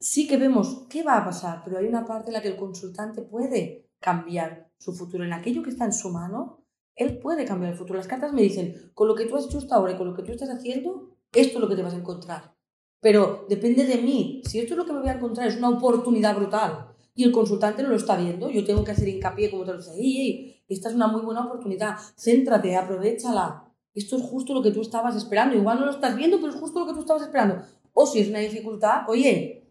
sí que vemos qué va a pasar, pero hay una parte en la que el consultante puede cambiar su futuro. En aquello que está en su mano, él puede cambiar el futuro. Las cartas me dicen, con lo que tú has hecho hasta ahora y con lo que tú estás haciendo, esto es lo que te vas a encontrar. Pero depende de mí. Si esto es lo que me voy a encontrar, es una oportunidad brutal y el consultante no lo está viendo, yo tengo que hacer hincapié, como te lo decía, ¡Ey, esta es una muy buena oportunidad, céntrate, aprovechala. Esto es justo lo que tú estabas esperando. Igual no lo estás viendo, pero es justo lo que tú estabas esperando. O si es una dificultad, oye,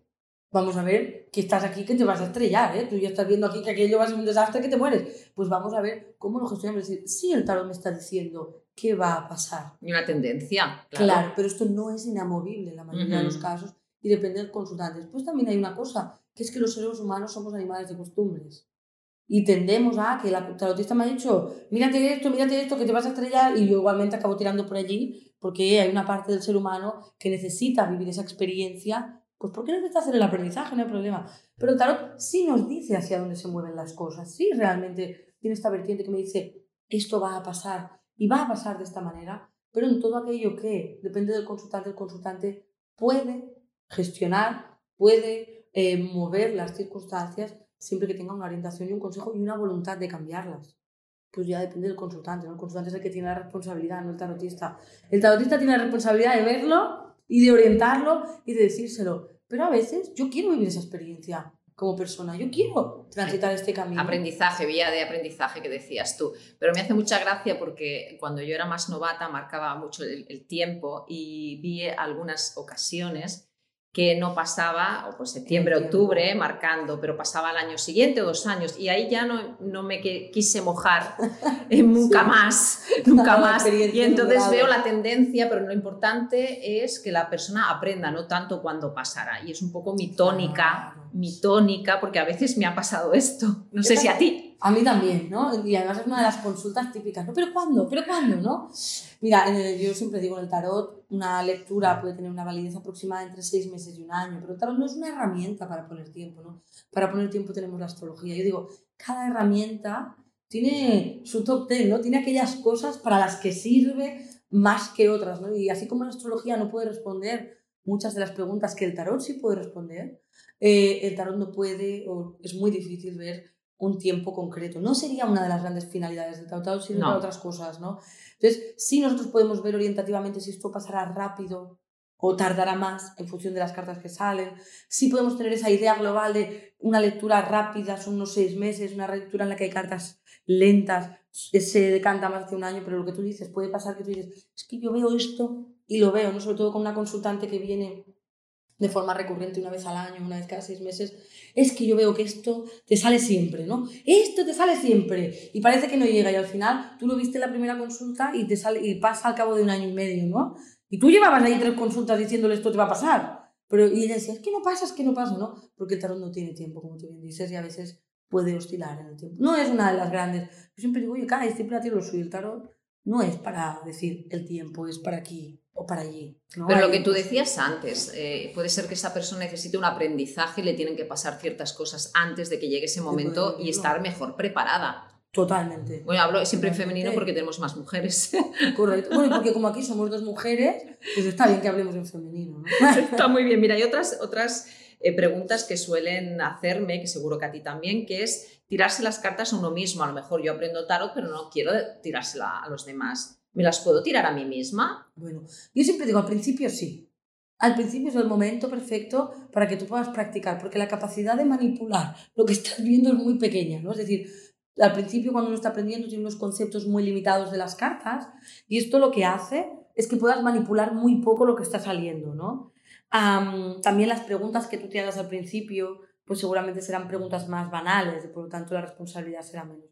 vamos a ver que estás aquí que te vas a estrellar, ¿eh? Tú ya estás viendo aquí que aquello va a ser un desastre que te mueres. Pues vamos a ver cómo lo gestionamos. Es decir, sí, el tarot me está diciendo qué va a pasar. Y una tendencia. Claro, claro pero esto no es inamovible en la mayoría de los casos y depende del consultante. Después también hay una cosa, que es que los seres humanos somos animales de costumbres. Y tendemos a que la tarotista me ha dicho, mírate esto, mírate esto, que te vas a estrellar, y yo igualmente acabo tirando por allí, porque hay una parte del ser humano que necesita vivir esa experiencia, pues porque necesita hacer el aprendizaje, no hay problema. Pero el tarot sí nos dice hacia dónde se mueven las cosas, sí realmente tiene esta vertiente que me dice, esto va a pasar, y va a pasar de esta manera, pero en todo aquello que depende del consultante, el consultante puede gestionar, puede eh, mover las circunstancias siempre que tenga una orientación y un consejo y una voluntad de cambiarlas. Pues ya depende del consultante, ¿no? El consultante es el que tiene la responsabilidad, no el tarotista. El tarotista tiene la responsabilidad de verlo y de orientarlo y de decírselo. Pero a veces yo quiero vivir esa experiencia como persona. Yo quiero transitar este camino. Aprendizaje, vía de aprendizaje que decías tú. Pero me hace mucha gracia porque cuando yo era más novata marcaba mucho el tiempo y vi algunas ocasiones que no pasaba, o pues septiembre, octubre, marcando, pero pasaba el año siguiente o dos años, y ahí ya no, no me quise mojar nunca más, nunca más. Y entonces veo la tendencia, pero lo importante es que la persona aprenda, no tanto cuando pasará. Y es un poco mi tónica, mi tónica, porque a veces me ha pasado esto. No sé si a ti. A mí también, ¿no? Y además es una de las consultas típicas, ¿no? ¿Pero cuándo? ¿Pero cuándo? ¿no? Mira, yo siempre digo en el tarot, una lectura puede tener una validez aproximada entre seis meses y un año, pero el tarot no es una herramienta para poner tiempo, ¿no? Para poner tiempo tenemos la astrología. Yo digo, cada herramienta tiene su top ten, ¿no? Tiene aquellas cosas para las que sirve más que otras, ¿no? Y así como la astrología no puede responder muchas de las preguntas que el tarot sí puede responder, eh, el tarot no puede, o es muy difícil ver un tiempo concreto. No sería una de las grandes finalidades del tarot, sino para otras cosas, ¿no? Entonces, sí nosotros podemos ver orientativamente si esto pasará rápido o tardará más en función de las cartas que salen. Sí podemos tener esa idea global de una lectura rápida, son unos seis meses, una lectura en la que hay cartas lentas, se decanta más de un año, pero lo que tú dices, puede pasar que tú dices, es que yo veo esto y lo veo, ¿no? Sobre todo con una consultante que viene de forma recurrente una vez al año, una vez cada seis meses, es que yo veo que esto te sale siempre, ¿no? Esto te sale siempre. Y parece que no llega y al final tú lo viste en la primera consulta y, te sale, y pasa al cabo de un año y medio, ¿no? Y tú llevabas ahí tres consultas diciéndole esto te va a pasar. Pero, y decía, es que no pasa, es que no pasa, ¿no? Porque el tarot no tiene tiempo, como tú bien dices, y a veces puede oscilar en el tiempo. No es una de las grandes. Yo siempre digo, oye, cada siempre a ti lo suyo. El tarot no es para decir el tiempo, es para aquí o para allí. Pero lo que tú decías antes, eh, puede ser que esa persona necesite un aprendizaje y le tienen que pasar ciertas cosas antes de que llegue ese momento y estar mejor preparada. Totalmente. Bueno, hablo siempre en femenino porque tenemos más mujeres. Correcto. Bueno, porque como aquí somos dos mujeres, pues está bien que hablemos en femenino. ¿no? Está muy bien. Mira, hay otras, otras eh, preguntas que suelen hacerme, que seguro que a ti también, que es tirarse las cartas a uno mismo. A lo mejor yo aprendo tarot, pero no quiero tirársela a los demás. ¿Me las puedo tirar a mí misma? Bueno, yo siempre digo, al principio sí. Al principio es el momento perfecto para que tú puedas practicar, porque la capacidad de manipular lo que estás viendo es muy pequeña, ¿no? Es decir, al principio cuando uno está aprendiendo tiene unos conceptos muy limitados de las cartas y esto lo que hace es que puedas manipular muy poco lo que está saliendo, ¿no? también las preguntas que tú te hagas al principio, pues seguramente serán preguntas más banales y por lo tanto la responsabilidad será menos.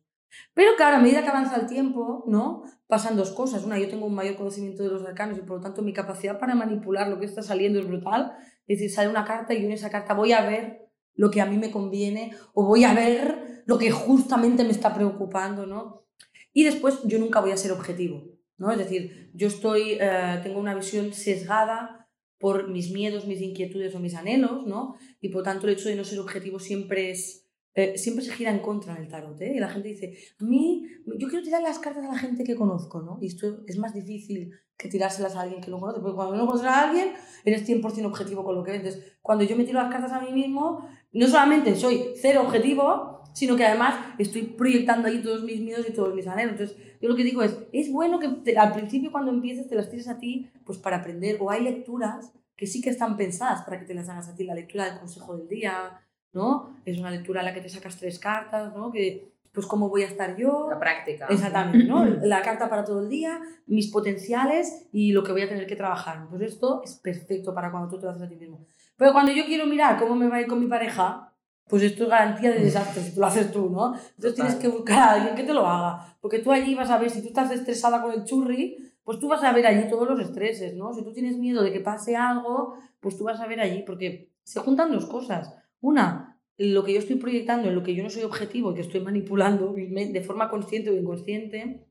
Pero claro, a medida que avanza el tiempo, ¿no? Pasan dos cosas. Una, yo tengo un mayor conocimiento de los arcanos y por lo tanto mi capacidad para manipular lo que está saliendo es brutal. Es decir, sale una carta y yo en esa carta voy a ver lo que a mí me conviene o voy a ver lo que justamente me está preocupando, ¿no? Y después yo nunca voy a ser objetivo, ¿no? Es decir, yo estoy, eh, tengo una visión sesgada por mis miedos, mis inquietudes o mis anhelos, ¿no? Y por tanto el hecho de no ser objetivo siempre es... eh, siempre se gira en contra del tarot, ¿eh? Y la gente dice, a mí, yo quiero tirar las cartas a la gente que conozco, ¿no? Y esto es más difícil que tirárselas a alguien que no conoce, porque cuando no conoces a alguien, eres 100% objetivo con lo que ves. Cuando yo me tiro las cartas a mí mismo, no solamente soy cero objetivo, sino que además estoy proyectando ahí todos mis miedos y todos mis anhelos. Entonces, yo lo que digo es, es bueno que al principio cuando empieces te las tires a ti, pues para aprender, o hay lecturas que sí que están pensadas para que te las hagas a ti, la lectura del consejo del día, ¿no? Es una lectura en la que te sacas tres cartas, ¿no? Que, pues cómo voy a estar yo, La práctica. Exactamente, ¿no? La carta para todo el día, mis potenciales y lo que voy a tener que trabajar. Pues esto es perfecto para cuando tú te lo haces a ti mismo. Pero cuando yo quiero mirar cómo me va a ir con mi pareja, pues esto es garantía de desastre si tú lo haces tú, ¿no? Entonces tienes que buscar a alguien que te lo haga. Porque tú allí vas a ver, si tú estás estresada con el churri, pues tú vas a ver allí todos los estreses, ¿no? Si tú tienes miedo de que pase algo, pues tú vas a ver allí, porque se juntan dos cosas. Una, lo que yo estoy proyectando, en lo que yo no soy objetivo y que estoy manipulando de forma consciente o inconsciente.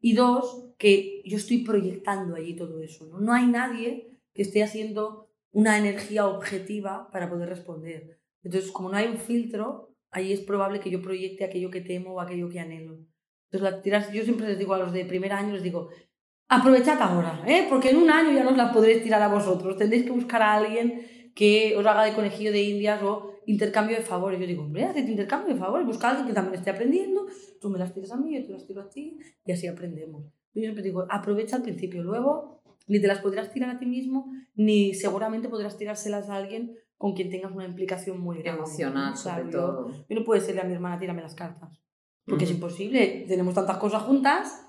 Y dos, que yo estoy proyectando allí todo eso. ¿no? no hay nadie que esté haciendo una energía objetiva para poder responder. Entonces, como no hay un filtro, ahí es probable que yo proyecte aquello que temo o aquello que anhelo. Entonces, yo siempre les digo a los de primer año, les digo, aprovechad ahora, ¿eh? porque en un año ya no os las podréis tirar a vosotros. Tendréis que buscar a alguien que os haga de conejillo de indias o intercambio de favores. Yo digo, hombre, haced intercambio de favores, busca a alguien que también esté aprendiendo, tú me las tiras a mí, yo te las tiro a ti, y así aprendemos. Yo siempre digo, aprovecha al principio, luego ni te las podrás tirar a ti mismo, ni seguramente podrás tirárselas a alguien con quien tengas una implicación muy grande. Emocional, Claro, sobre yo- todo. Yo no puedo decirle a mi hermana, tírame las cartas, porque es Ujú. imposible. Tenemos tantas cosas juntas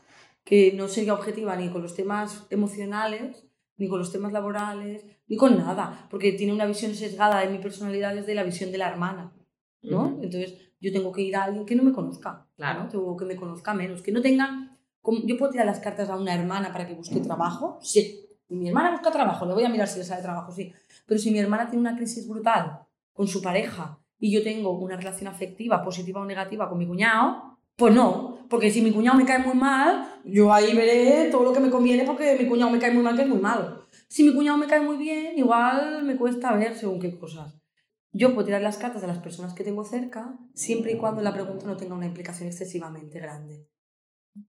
que no sería objetiva ni con los temas emocionales, ni con los temas laborales, ni con nada, porque tiene una visión sesgada de mi personalidad desde la visión de la hermana, ¿no? Ujú. Entonces yo tengo que ir a alguien que no me conozca, Claro. ¿no? Tengo que me conozca menos, que no tenga... Yo puedo tirar las cartas a una hermana para que busque trabajo, sí. Y mi hermana busca trabajo, le voy a mirar si le sale trabajo, sí. Pero si mi hermana tiene una crisis brutal con su pareja y yo tengo una relación afectiva, positiva o negativa con mi cuñado, pues no, porque si mi cuñado me cae muy mal, yo ahí veré todo lo que me conviene porque mi cuñado me cae muy mal, que es muy malo. Si mi cuñado me cae muy bien, igual me cuesta ver según qué cosas. Yo puedo tirar las cartas a las personas que tengo cerca, siempre y cuando la pregunta no tenga una implicación excesivamente grande.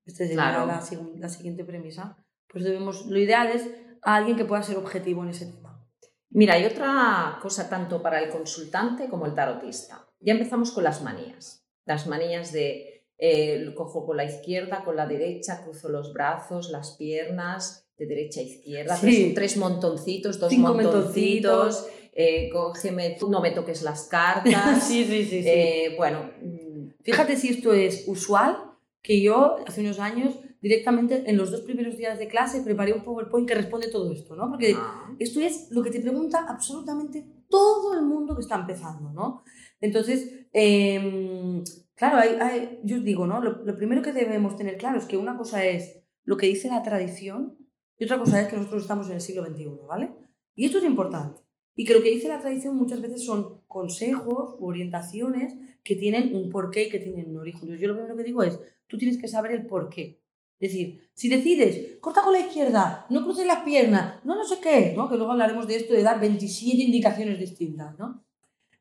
Esta es Claro. la, la siguiente premisa. Pues debemos, lo ideal es a alguien que pueda ser objetivo en ese tema. Mira, hay otra cosa tanto para el consultante como el tarotista. Ya empezamos con las manías. Las manías de eh, cojo con la izquierda, con la derecha, cruzo los brazos, las piernas, de derecha a izquierda, Sí. tres, tres montoncitos, dos Cinco montoncitos, eh, cógeme tú, no me toques las cartas. sí, sí, sí. sí. Eh, bueno, mm, Fíjate si esto es usual, que yo hace unos años directamente en los dos primeros días de clase preparé un PowerPoint que responde todo esto, ¿no? Porque ah, esto es lo que te pregunta absolutamente todo el mundo que está empezando, ¿no? Entonces, em, claro, hay, hay- yo os digo, ¿no? Lo, lo primero que debemos tener claro es que una cosa es lo que dice la tradición y otra cosa es que nosotros estamos en el siglo XXI, ¿vale? Y esto es importante. Y que lo que dice la tradición muchas veces son consejos u orientaciones que tienen un porqué y que tienen un origen. Yo lo primero que digo es, tú tienes que saber el porqué. Es decir, si decides, corta con la izquierda, no cruces las piernas, no no sé qué, ¿no? que luego hablaremos de esto de dar 27 indicaciones distintas, ¿no?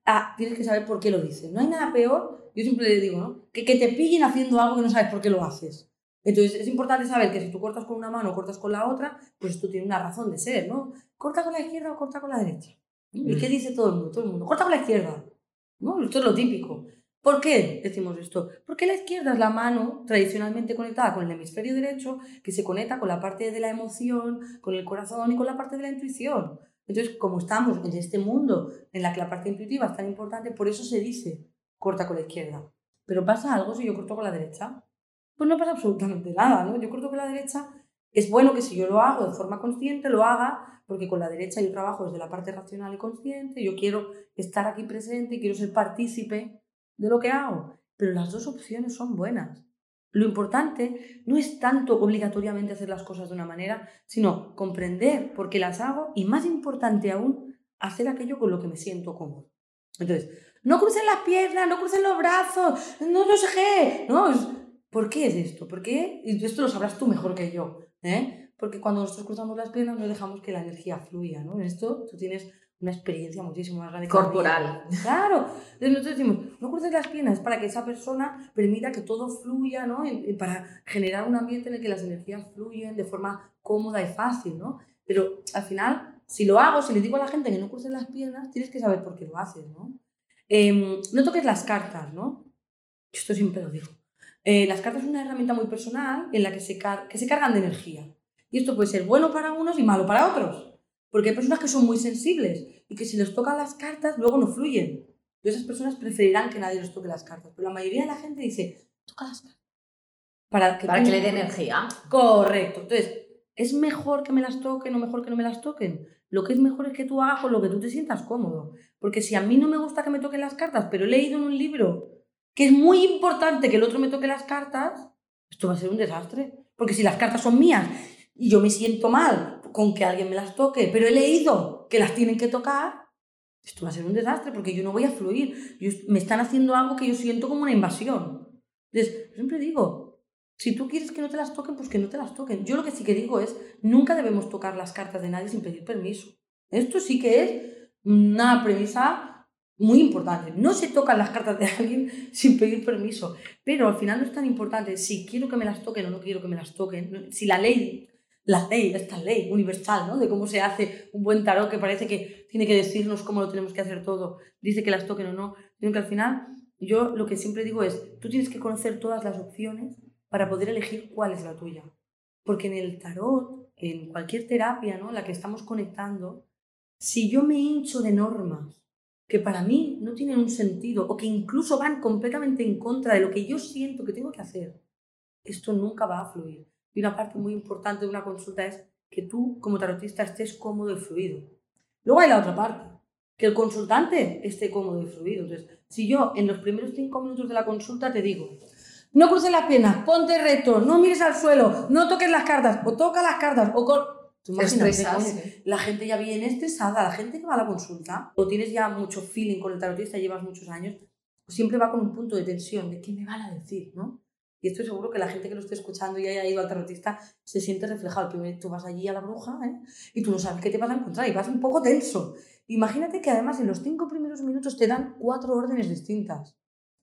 Ah, tienes que saber por qué lo dices. No hay nada peor, yo siempre le digo, ¿no? Que, que te pillen haciendo algo que no sabes por qué lo haces. Entonces es importante saber que si tú cortas con una mano o cortas con la otra, pues esto tiene una razón de ser, ¿no? Corta con la izquierda o corta con la derecha. ¿Y qué dice todo el mundo? Todo el mundo, corta con la izquierda. ¿No? Esto es lo típico. ¿Por qué decimos esto? Porque la izquierda es la mano tradicionalmente conectada con el hemisferio derecho que se conecta con la parte de la emoción, con el corazón y con la parte de la intuición. Entonces, como estamos en este mundo en la que la parte intuitiva es tan importante, por eso se dice corta con la izquierda. Pero pasa algo si yo corto con la derecha. Pues no pasa absolutamente nada, ¿no? Yo corto con la derecha. Es bueno que si yo lo hago de forma consciente, lo haga, porque con la derecha yo trabajo desde la parte racional y consciente, yo quiero estar aquí presente y quiero ser partícipe de lo que hago. Pero las dos opciones son buenas. Lo importante no es tanto obligatoriamente hacer las cosas de una manera, sino comprender por qué las hago y más importante aún, hacer aquello con lo que me siento cómodo. Entonces, no crucen las piernas, no crucen los brazos, no, no sé qué, no, es- ¿Por qué es esto? ¿Por qué? Y esto lo sabrás tú mejor que yo, ¿eh? Porque cuando nosotros cruzamos las piernas no dejamos que la energía fluya, ¿no? En esto tú tienes una experiencia muchísimo más grande. Corporal. Claro. Entonces nosotros decimos, no cruces las piernas para que esa persona permita que todo fluya, ¿no? Y, para generar un ambiente en el que las energías fluyen de forma cómoda y fácil, ¿no? Pero al final, si lo hago, si le digo a la gente que no cruce las piernas, tienes que saber por qué lo haces, ¿no? Em, no toques las cartas, ¿no? Esto siempre lo digo. Eh, las cartas son una herramienta muy personal en la que se, que se cargan de energía. Y esto puede ser bueno para unos y malo para otros. Porque hay personas que son muy sensibles y que si les tocan las cartas luego no fluyen. Y esas personas preferirán que nadie les toque las cartas. Pero la mayoría de la gente dice, toca las cartas. Para que, para que le dé energía. Correcto. Entonces, ¿es mejor que me las toquen o mejor que no me las toquen? Lo que es mejor es que tú hagas con lo que tú te sientas cómodo. Porque si a mí no me gusta que me toquen las cartas, pero he leído en un libro que es muy importante que el otro me toque las cartas, esto va a ser un desastre. Porque si las cartas son mías y yo me siento mal con que alguien me las toque, pero he leído que las tienen que tocar, esto va a ser un desastre porque yo no voy a fluir. me están haciendo algo que yo siento como una invasión. Entonces, siempre digo, si tú quieres que no te las toquen, pues que no te las toquen. Yo lo que sí que digo es, nunca debemos tocar las cartas de nadie sin pedir permiso. Esto sí que es una premisa muy importante. No se tocan las cartas de alguien sin pedir permiso, pero al final no es tan importante si quiero que me las toquen o no quiero que me las toquen. Si la ley la ley, esta ley universal, ¿no? De cómo se hace un buen tarot que parece que tiene que decirnos cómo lo tenemos que hacer todo, dice que las toquen o no, sino que al final yo lo que siempre digo es, tú tienes que conocer todas las opciones para poder elegir cuál es la tuya. Porque en el tarot, en cualquier terapia, ¿no? La que estamos conectando, si yo me hincho de normas que para mí no tienen un sentido o que incluso van completamente en contra de lo que yo siento que tengo que hacer, esto nunca va a fluir. Y una parte muy importante de una consulta es que tú, como tarotista, estés cómodo y fluido. Luego hay la otra parte, que el consultante esté cómodo y fluido. Entonces, si yo en los primeros cinco minutos de la consulta te digo, no cruces las piernas, ponte recto, no mires al suelo, no toques las cartas, o toca las cartas, o. Tú imagínate, la gente ya viene estresada, la gente que va a la consulta, o tienes ya mucho feeling con el tarotista, llevas muchos años, siempre va con un punto de tensión, de qué me van a decir, ¿no? Y estoy seguro que la gente que lo esté escuchando y haya ido al tarotista se siente reflejado. Primero tú vas allí a la bruja ¿eh? y tú no sabes qué te vas a encontrar y vas un poco tenso. Imagínate que además en los cinco primeros minutos te dan cuatro órdenes distintas.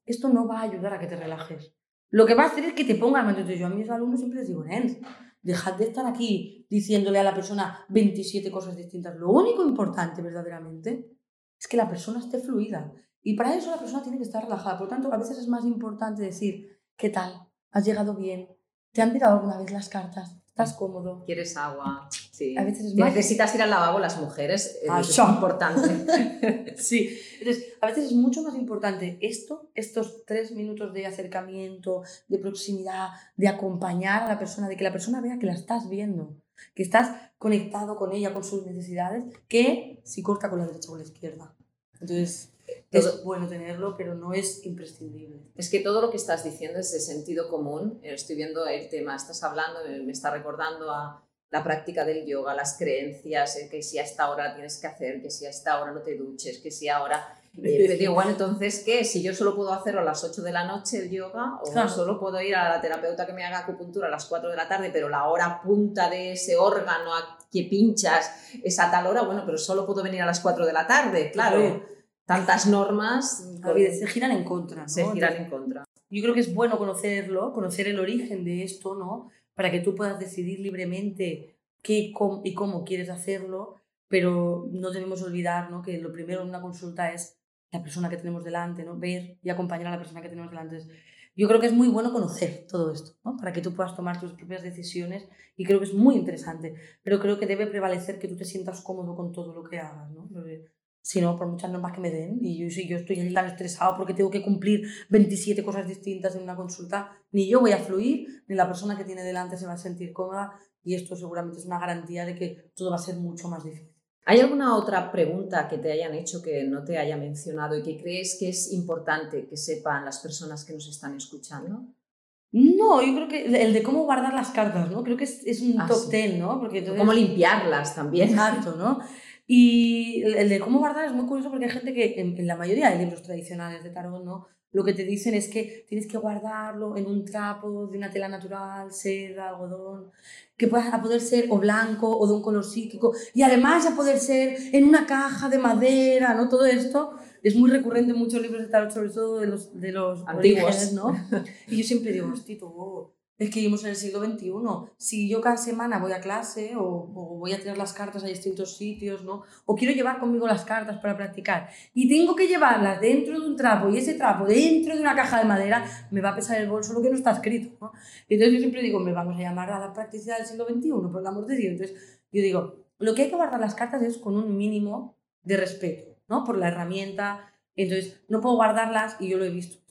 Esto no va a ayudar a que te relajes. Lo que va a hacer es que te pongan Entonces yo a mis alumnos siempre les digo, Nens, dejad de estar aquí diciéndole a la persona 27 cosas distintas. Lo único importante verdaderamente es que la persona esté fluida. Y para eso la persona tiene que estar relajada. Por tanto, a veces es más importante decir, ¿qué tal? has llegado bien, te han tirado alguna vez las cartas, estás cómodo. ¿Quieres agua? Sí. A veces es más... Necesitas ir al lavabo las mujeres, ah, es importante. sí, entonces a veces es mucho más importante esto, estos tres minutos de acercamiento, de proximidad, de acompañar a la persona, de que la persona vea que la estás viendo, que estás conectado con ella, con sus necesidades, que si corta con la derecha o con la izquierda. Entonces, es bueno tenerlo, pero no es imprescindible. Es que todo lo que estás diciendo es de sentido común. Estoy viendo el tema, estás hablando, me está recordando a la práctica del yoga, las creencias, que si a esta hora tienes que hacer, que si a esta hora no te duches, que si ahora... Eh, digo, bueno, entonces, ¿qué? Si yo solo puedo hacerlo a las 8 de la noche el yoga, o solo puedo ir a la terapeuta que me haga acupuntura a las 4 de la tarde, pero la hora punta de ese órgano a que pinchas es a tal hora, bueno, pero solo puedo venir a las 4 de la tarde, claro tantas normas. se giran en contra. Se giran en contra. Yo creo que es bueno conocerlo, conocer el origen de esto, ¿no? Para que tú puedas decidir libremente qué y cómo quieres hacerlo, pero no debemos olvidar ¿no? que lo primero en una consulta es la persona que tenemos delante, ¿no? ver y acompañar a la persona que tenemos delante. Yo creo que es muy bueno conocer todo esto, ¿no? para que tú puedas tomar tus propias decisiones y creo que es muy interesante, pero creo que debe prevalecer que tú te sientas cómodo con todo lo que hagas. ¿no? Sino por muchas normas que me den. Y yo, si yo estoy tan estresado porque tengo que cumplir 27 cosas distintas en una consulta, ni yo voy a fluir, ni la persona que tiene delante se va a sentir cómoda. Y esto seguramente es una garantía de que todo va a ser mucho más difícil. ¿Hay alguna otra pregunta que te hayan hecho que no te haya mencionado y que crees que es importante que sepan las personas que nos están escuchando? No, yo creo que el de cómo guardar las cartas, ¿no? Creo que es, es un ah, top ten, ¿no? Porque Cómo limpiarlas también. Exacto, ¿no? Y el de cómo guardar es muy curioso porque hay gente que en, la mayoría de libros tradicionales de tarot, ¿no? lo que te dicen es que tienes que guardarlo en un trapo de una tela natural, seda, algodón, que pueda a poder ser o blanco o de un color psíquico, y además a poder ser en una caja de madera, ¿no? Todo esto es muy recurrente en muchos libros de tarot, sobre todo de los, de los Antiguos. ¿no? Y yo siempre digo, hostia, es que vivimos en el siglo XXI. Si yo cada semana voy a clase o, o, voy a tirar las cartas a distintos sitios, ¿no? O quiero llevar conmigo las cartas para practicar y tengo que llevarlas dentro de un trapo y ese trapo dentro de una caja de madera, me va a pesar el bolso lo que no está escrito, ¿no? Entonces yo siempre digo, me vamos a llamar a la practicidad del siglo XXI, por el amor de Dios. Entonces yo digo, lo que hay que guardar las cartas es con un mínimo de respeto, ¿no? Por la herramienta. Entonces no puedo guardarlas y yo lo he visto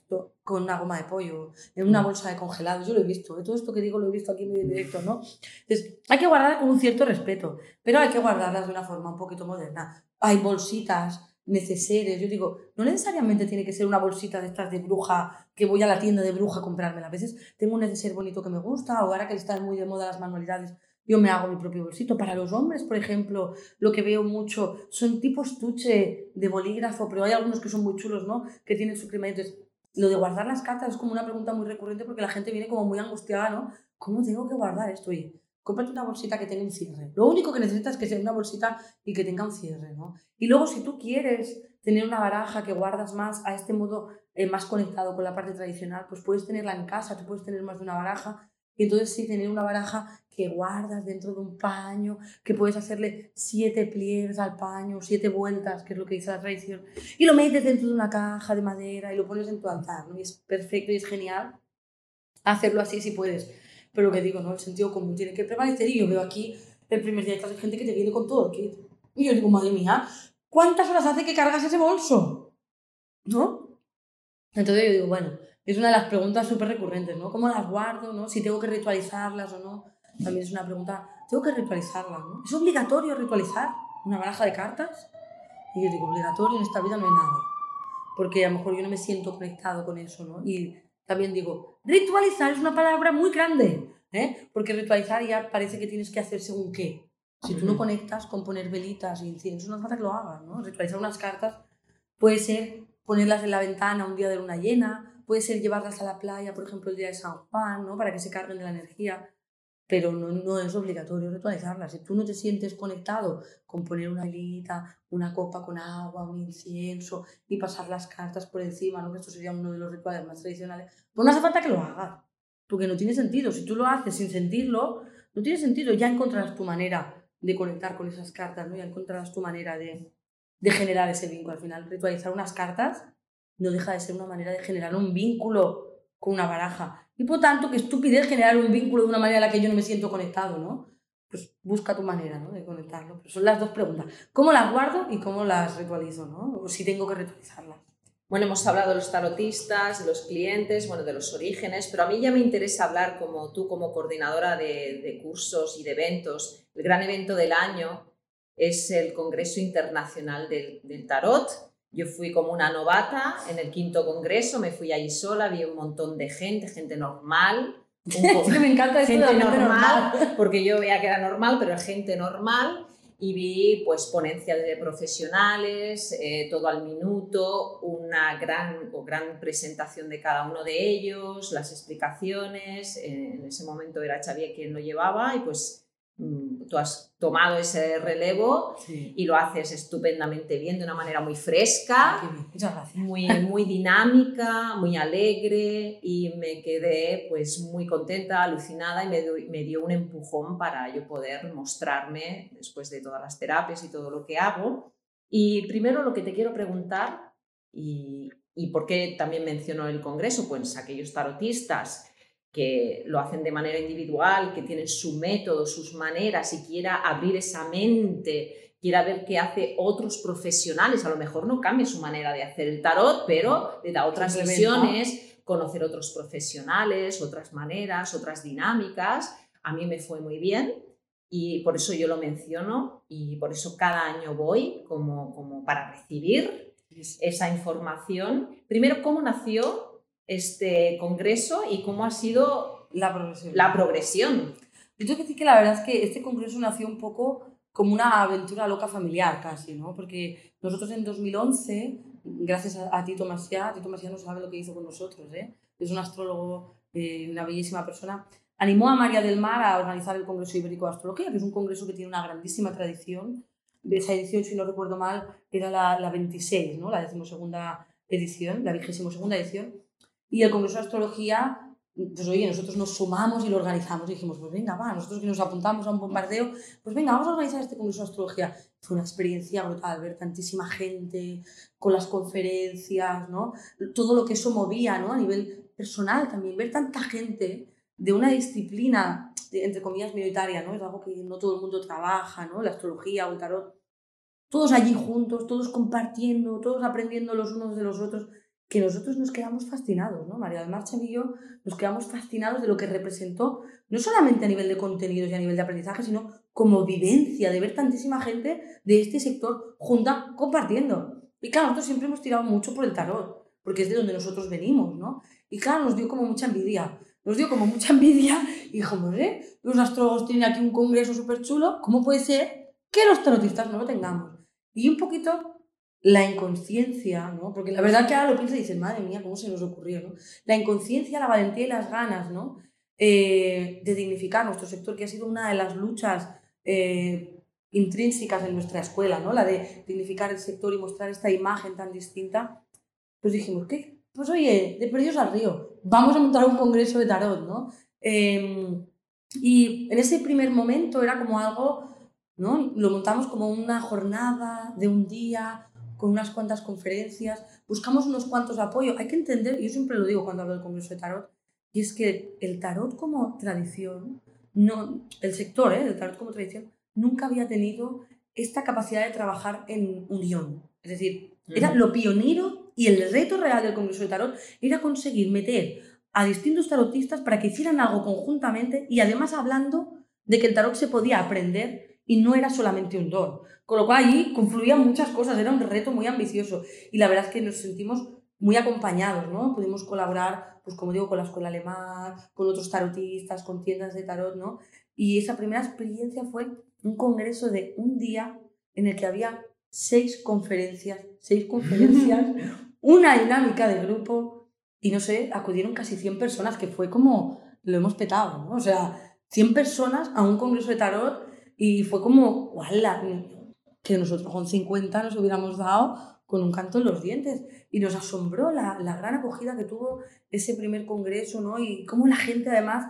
con una goma de pollo, en una mm. bolsa de congelados, yo lo he visto, todo esto que digo lo he visto aquí en directo, ¿no? Entonces, hay que guardarlas con un cierto respeto, pero hay que guardarlas de una forma un poquito moderna. Hay bolsitas neceseres, yo digo, no necesariamente tiene que ser una bolsita de estas de bruja, que voy a la tienda de bruja a comprarme. A veces tengo un neceser bonito que me gusta, o ahora que están muy de moda las manualidades, yo me hago mi propio bolsito. Para los hombres, por ejemplo, lo que veo mucho son tipos tuche de bolígrafo, pero hay algunos que son muy chulos, ¿no? Que tienen su crema. Entonces, lo de guardar las cartas es como una pregunta muy recurrente porque la gente viene como muy angustiada, ¿no? ¿Cómo tengo que guardar esto? Oye, cómprate una bolsita que tenga un cierre. Lo único que necesitas es que sea una bolsita y que tenga un cierre, ¿no? Y luego, si tú quieres tener una baraja que guardas más a este modo eh, más conectado con la parte tradicional, pues puedes tenerla en casa, tú puedes tener más de una baraja y entonces sí, tener una baraja que guardas dentro de un paño, que puedes hacerle siete pliegues al paño, siete vueltas, que es lo que dice la tradición, y lo metes dentro de una caja de madera y lo pones en tu altar, ¿no? Y es perfecto y es genial hacerlo así si puedes. Pero lo que digo, ¿no? El sentido común tiene que prevalecer y yo veo aquí el primer día de gente que te viene con todo el kit. Y yo digo, madre mía, ¿cuántas horas hace que cargas ese bolso? ¿No? Entonces yo digo, bueno, es una de las preguntas súper recurrentes, ¿no? ¿Cómo las guardo, no? Si tengo que ritualizarlas o no. También es una pregunta, ¿tengo que ritualizarlas? ¿Es obligatorio ritualizar una baraja de cartas? Y yo digo, obligatorio en esta vida no hay nada. Porque a lo mejor yo no me siento conectado con eso, ¿no? Y también digo, ritualizar es una palabra muy grande, ¿eh? Porque ritualizar ya parece que tienes que hacer según qué. Si tú no conectas con poner velitas y incienso, no hace falta que lo hagas, ¿no? Ritualizar unas cartas puede ser ponerlas en la ventana un día de luna llena, puede ser llevarlas a la playa, por ejemplo, el día de San Juan, ¿no? Para que se carguen de la energía, pero no, no es obligatorio ritualizarlas. Si tú no te sientes conectado con poner una velita, una copa con agua, un incienso y pasar las cartas por encima, ¿no? Que esto sería uno de los rituales más tradicionales, pues no hace falta que lo hagas, porque no tiene sentido. Si tú lo haces sin sentirlo, no tiene sentido. Ya encontrarás tu manera de conectar con esas cartas, ¿no? Ya encontrarás tu manera de, de generar ese vínculo. Al final, ritualizar unas cartas no deja de ser una manera de generar un vínculo con una baraja. Y por tanto, qué estupidez generar un vínculo de una manera a la que yo no me siento conectado, ¿no? Pues busca tu manera de conectarlo. Son las dos preguntas. ¿Cómo las guardo y cómo las ritualizo? ¿no? O si tengo que ritualizarlas. Bueno, hemos hablado de los tarotistas, de los clientes, bueno, de los orígenes, pero a mí ya me interesa hablar como tú, como coordinadora de, cursos y de eventos. El gran evento del año es el Congreso Internacional del Tarot, yo fui como una novata en el quinto congreso, me fui ahí sola, vi un montón de gente, gente normal. Un me encanta esto gente, normal, porque yo veía que era normal, pero gente normal. Y vi pues ponencias de profesionales, eh, todo al minuto, una gran, o gran presentación de cada uno de ellos, las explicaciones. En ese momento era Xavier quien lo llevaba y pues tú has tomado ese relevo y lo haces estupendamente bien, de una manera muy fresca, muy, muy dinámica, muy alegre y me quedé pues muy contenta, alucinada y me, me, dio un empujón para yo poder mostrarme después de todas las terapias y todo lo que hago. Y primero lo que te quiero preguntar, y, y por qué también menciono el Congreso, pues aquellos tarotistas que lo hacen de manera individual, que tienen su método, sus maneras y quiera abrir esa mente, quiera ver qué hace otros profesionales, a lo mejor no cambia su manera de hacer el tarot, pero le da otras visiones, conocer otros profesionales, otras maneras, otras dinámicas. A mí me fue muy bien y por eso yo lo menciono y por eso cada año voy como, como para recibir esa información. Primero, ¿cómo nació este congreso y cómo ha sido la progresión. La progresión. Yo tengo que decir que la verdad es que este congreso nació un poco como una aventura loca familiar casi, ¿no? Porque nosotros en 2011 gracias a, a Tito Maciá, Tito Maciá no sabe lo que hizo con nosotros, ¿eh? es un astrólogo, eh, una bellísima persona, animó a María del Mar a organizar el Congreso Ibérico de Astrología, que es un congreso que tiene una grandísima tradición. De esa edición, si no recuerdo mal, era la, la 26, ¿no? la decimosegunda edición, la vigésimo segunda edición. Y el Congreso de Astrología pues oye, nosotros nos sumamos y lo organizamos. Y dijimos, pues venga, va, nosotros que nos apuntamos a un bombardeo, pues venga, vamos a organizar este congreso de astrología. Fue una experiencia brutal, ver tantísima gente con las conferencias, ¿no? Todo lo que eso movía, ¿no? A nivel personal también, ver tanta gente de una disciplina, entre comillas, minoritaria, ¿no? Es algo que no todo el mundo trabaja, ¿no? La astrología o el tarot. Todos allí juntos, todos compartiendo, todos aprendiendo los unos de los otros que nosotros nos quedamos fascinados, ¿no? María del Mar y yo nos quedamos fascinados de lo que representó, no solamente a nivel de contenidos y a nivel de aprendizaje, sino como vivencia de ver tantísima gente de este sector junta compartiendo. Y claro, nosotros siempre hemos tirado mucho por el tarot, porque es de donde nosotros venimos, ¿no? Y claro, nos dio como mucha envidia. Nos dio como mucha envidia y dijimos, ¿eh? Los astrólogos tienen aquí un congreso súper chulo, ¿cómo puede ser que los tarotistas no lo tengamos? Y un poquito la inconsciencia, ¿no? Porque la verdad que ahora lo piensas y dices, madre mía, ¿cómo se nos ocurrió, ¿no? La inconsciencia, la valentía y las ganas, ¿no? Eh, de dignificar nuestro sector, que ha sido una de las luchas eh, intrínsecas en nuestra escuela, ¿no? La de dignificar el sector y mostrar esta imagen tan distinta. Pues dijimos, ¿qué? Pues oye, de perdidos al río, vamos a montar un congreso de tarot, ¿no? Em, y en ese primer momento era como algo, ¿no? Lo montamos como una jornada de un día, con unas cuantas conferencias, buscamos unos cuantos apoyos. Hay que entender, y yo siempre lo digo cuando hablo del Congreso de Tarot, y es que el tarot como tradición, no, el sector ¿eh? del tarot como tradición, nunca había tenido esta capacidad de trabajar en unión. Es decir, era lo pionero y el reto real del Congreso de Tarot era conseguir meter a distintos tarotistas para que hicieran algo conjuntamente y además hablando de que el tarot se podía aprender y no era solamente un don. Con lo cual allí confluían muchas cosas, era un reto muy ambicioso y la verdad es que nos sentimos muy acompañados, ¿no? Pudimos colaborar, pues como digo, con la escuela alemán, con otros tarotistas, con tiendas de tarot, ¿no? Y esa primera experiencia fue un congreso de un día en el que había seis conferencias, seis conferencias, una dinámica de grupo y no sé, acudieron casi 100 personas, que fue como lo hemos petado, ¿no? O sea, 100 personas a un congreso de tarot y fue como, ¡wala! Que nosotros con 50 nos hubiéramos dado con un canto en los dientes. Y nos asombró la, la gran acogida que tuvo ese primer congreso, ¿no? Y cómo la gente además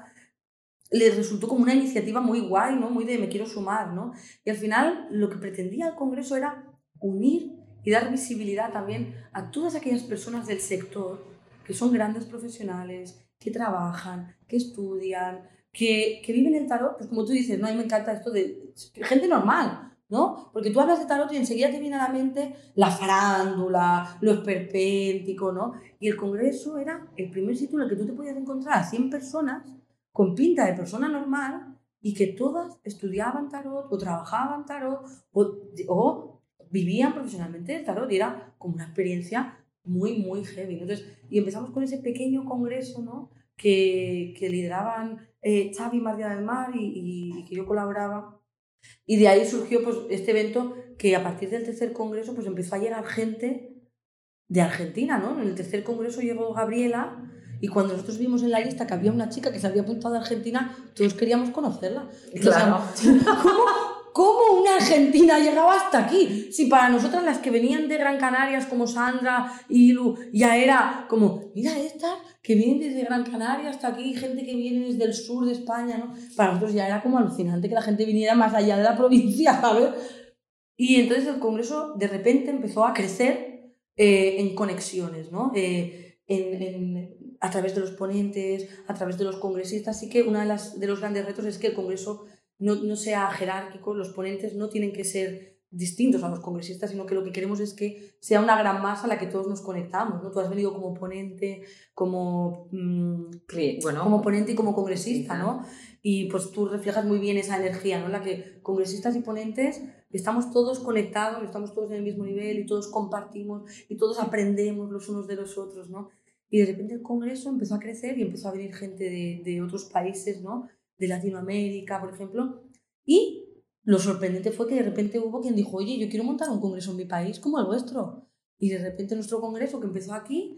les resultó como una iniciativa muy guay, ¿no? Muy de me quiero sumar, ¿no? Y al final lo que pretendía el congreso era unir y dar visibilidad también a todas aquellas personas del sector que son grandes profesionales, que trabajan, que estudian, que, que viven el tarot, pues como tú dices, ¿no? A mí me encanta esto de gente normal, ¿no? Porque tú hablas de tarot y enseguida te viene a la mente la farándula, lo esperpéntico, ¿no? Y el congreso era el primer sitio en el que tú te podías encontrar a 100 personas con pinta de persona normal y que todas estudiaban tarot o trabajaban tarot o, o vivían profesionalmente el tarot y era como una experiencia muy, muy heavy. Entonces, y empezamos con ese pequeño congreso, ¿no? Que, que lideraban eh, Xavi María del Mar y, y, que yo colaboraba. Y de ahí surgió pues, este evento que a partir del tercer congreso pues, empezó a llegar gente de Argentina, ¿no? En el tercer congreso llegó Gabriela y cuando nosotros vimos en la lista que había una chica que se había apuntado a Argentina, todos queríamos conocerla. Claro. ¿cómo, ¿Cómo una argentina llegaba hasta aquí? Si para nosotras las que venían de Gran Canarias, como Sandra y Lu, ya era como, mira estas que vienen desde Gran Canaria hasta aquí, gente que viene desde el sur de España, ¿no? Para nosotros ya era como alucinante que la gente viniera más allá de la provincia, ¿sabes? Y entonces el Congreso de repente empezó a crecer eh, en conexiones, ¿no? Eh, en, en, a través de los ponentes, a través de los congresistas. Así que uno de, de los grandes retos es que el Congreso no, no sea jerárquico, los ponentes no tienen que ser distintos a los congresistas, sino que lo que queremos es que sea una gran masa a la que todos nos conectamos. ¿no? Tú has venido como ponente, como, mmm, bueno, como ponente y como congresista, ¿no? Y pues tú reflejas muy bien esa energía, ¿no? La que congresistas y ponentes estamos todos conectados, estamos todos en el mismo nivel y todos compartimos y todos aprendemos los unos de los otros, ¿no? Y de repente el congreso empezó a crecer y empezó a venir gente de, de otros países, ¿no? De Latinoamérica, por ejemplo. Y lo sorprendente fue que de repente hubo quien dijo, oye, yo quiero montar un congreso en mi país como el vuestro. Y de repente nuestro congreso, que empezó aquí,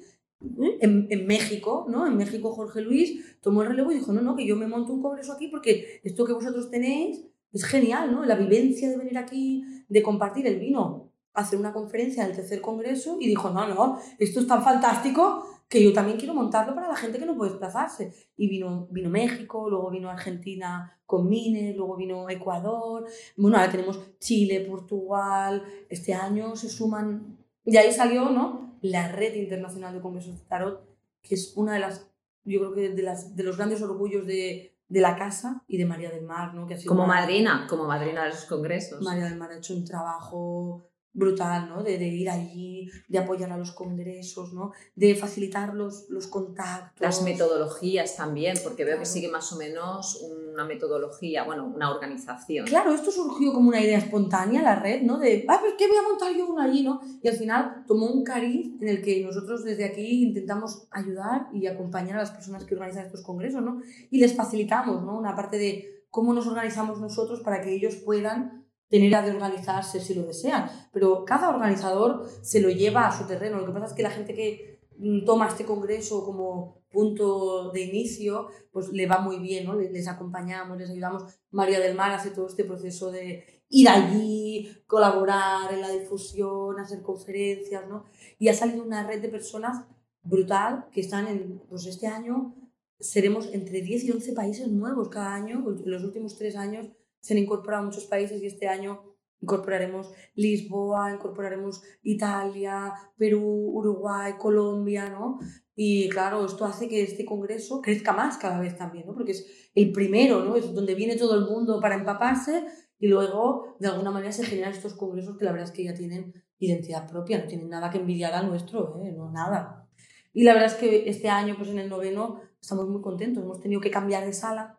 en, México, ¿no? En México Jorge Luis tomó el relevo y dijo, no, no, que yo me monto un congreso aquí porque esto que vosotros tenéis es genial, ¿no? La vivencia de venir aquí, de compartir el vino, hacer una conferencia del tercer congreso y dijo, no, no, esto es tan fantástico que yo también quiero montarlo para la gente que no puede desplazarse. Y vino, vino México, luego vino Argentina con Mines, luego vino Ecuador, bueno, ahora tenemos Chile, Portugal, este año se suman, y ahí salió, ¿no? La Red Internacional de Congresos de Tarot, que es una de las, yo creo que de, las, de los grandes orgullos de, de la casa y de María del Mar, ¿no? Que ha sido como madrina, como madrina de los congresos. María del Mar ha hecho un trabajo brutal, ¿no? De, de, ir allí, de apoyar a los congresos, ¿no? De facilitar los, los contactos. Las metodologías también, porque veo que sigue más o menos una metodología, bueno, una organización. Claro, esto surgió como una idea espontánea, la red, ¿no? De, ah, pues ¿qué voy a montar yo una allí, no? Y al final tomó un cariz en el que nosotros desde aquí intentamos ayudar y acompañar a las personas que organizan estos congresos, ¿no? Y les facilitamos, ¿no? Una parte de cómo nos organizamos nosotros para que ellos puedan tener a de organizarse si lo desean, pero cada organizador se lo lleva a su terreno. Lo que pasa es que la gente que mm, toma este congreso como punto de inicio, pues le va muy bien, ¿no? Les acompañamos, les ayudamos. María del Mar hace todo este proceso de ir allí, colaborar en la difusión, hacer conferencias, ¿no? Y ha salido una red de personas brutal que están en, pues este año seremos entre 10 y 11 países nuevos cada año, en los últimos tres años se han incorporado muchos países y este año incorporaremos Lisboa, incorporaremos Italia, Perú, Uruguay, Colombia, ¿no? Y claro, esto hace que este congreso crezca más cada vez también, ¿no? Porque es el primero, ¿no? Es donde viene todo el mundo para empaparse y luego, de alguna manera, se generan estos congresos que la verdad es que ya tienen identidad propia, no tienen nada que envidiar al nuestro, ¿eh? No, nada. Y la verdad es que este año, pues en el noveno, estamos muy contentos. Hemos tenido que cambiar de sala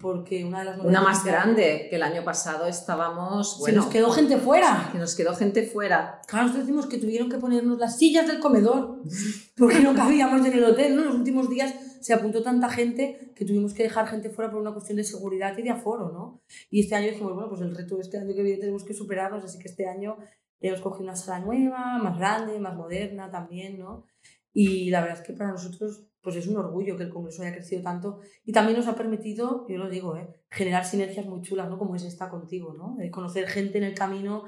porque una de las Una más grande, que el año pasado estábamos... Bueno, se nos quedó gente fuera. Se nos quedó gente fuera. Claro, nosotros decimos que tuvieron que ponernos las sillas del comedor, porque no cabíamos en el hotel, ¿no? Los últimos días se apuntó tanta gente que tuvimos que dejar gente fuera por una cuestión de seguridad y de aforo, ¿no? Y este año dijimos, bueno, pues el reto este año que viene tenemos que superarnos, así que este año hemos cogido una sala nueva, más grande, más moderna también, ¿no? Y la verdad es que para nosotros pues es un orgullo que el Congreso haya crecido tanto y también nos ha permitido, yo lo digo, ¿eh? generar sinergias muy chulas, ¿no? Como es esta contigo, ¿no? conocer gente en el camino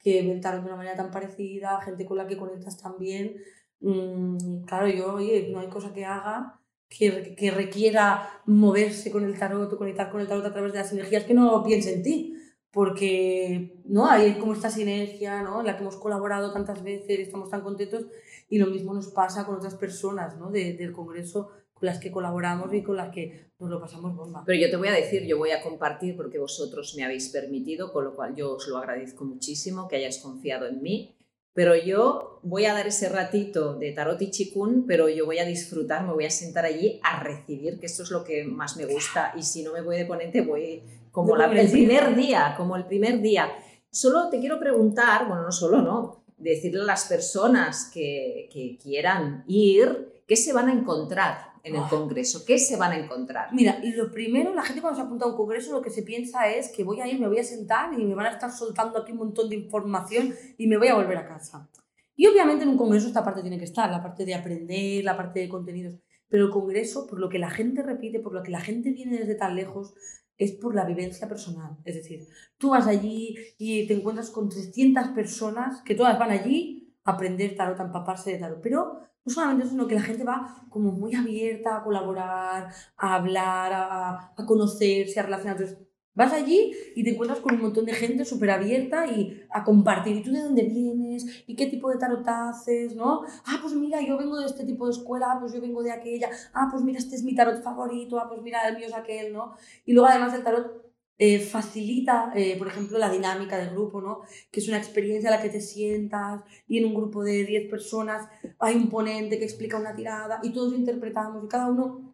que ve el tarot de una manera tan parecida, gente con la que conectas tan bien. Mm, claro, yo, oye, no hay cosa que haga que, que, requiera moverse con el tarot o conectar con el tarot a través de las energías que no piense en ti. Porque no hay como esta sinergia ¿no? en la que hemos colaborado tantas veces estamos tan contentos y lo mismo nos pasa con otras personas ¿no? del Congreso con las que colaboramos y con las que nos lo pasamos bomba. Pero yo te voy a decir, yo voy a compartir porque vosotros me habéis permitido, con lo cual yo os lo agradezco muchísimo que hayáis confiado en mí. Pero yo voy a dar ese ratito de tarot y chikun, pero yo voy a disfrutar, me voy a sentar allí a recibir, que esto es lo que más me gusta. Y si no me voy de ponente, voy como la, el primer día, como el primer día. Solo te quiero preguntar, bueno, no solo, ¿no? Decirle a las personas que, que quieran ir qué se van a encontrar en el ah. congreso, qué se van a encontrar. Mira, lo primero, la gente cuando se apunta a un congreso lo que se piensa es que voy a ir, me voy a sentar y me van a estar soltando aquí un montón de información y me voy a volver a casa. Y obviamente en un congreso esta parte tiene que estar, la parte de aprender, la parte de contenidos. Pero el congreso, por lo que la gente repite, por lo que la gente viene desde tan lejos, es por la vivencia personal. Es decir, tú vas allí y te encuentras con 300 personas que todas van allí a aprender tarot, a empaparse de tarot. Pero no solamente eso, sino que la gente va como muy abierta a colaborar, a hablar, a, a conocerse, a relacionarse. Vas allí y te encuentras con un montón de gente súper abierta y a compartir. ¿Y tú de dónde vienes? ¿Y qué tipo de tarot haces? ¿No? Ah, pues mira, yo vengo de este tipo de escuela, ah, pues yo vengo de aquella. Ah, pues mira, este es mi tarot favorito. Ah, pues mira, el mío es aquel, ¿no? Y luego además el tarot eh, facilita, eh, por ejemplo, la dinámica del grupo, ¿no? Que es una experiencia en la que te sientas y en un grupo de 10 personas hay un ponente que explica una tirada y todos interpretamos y cada uno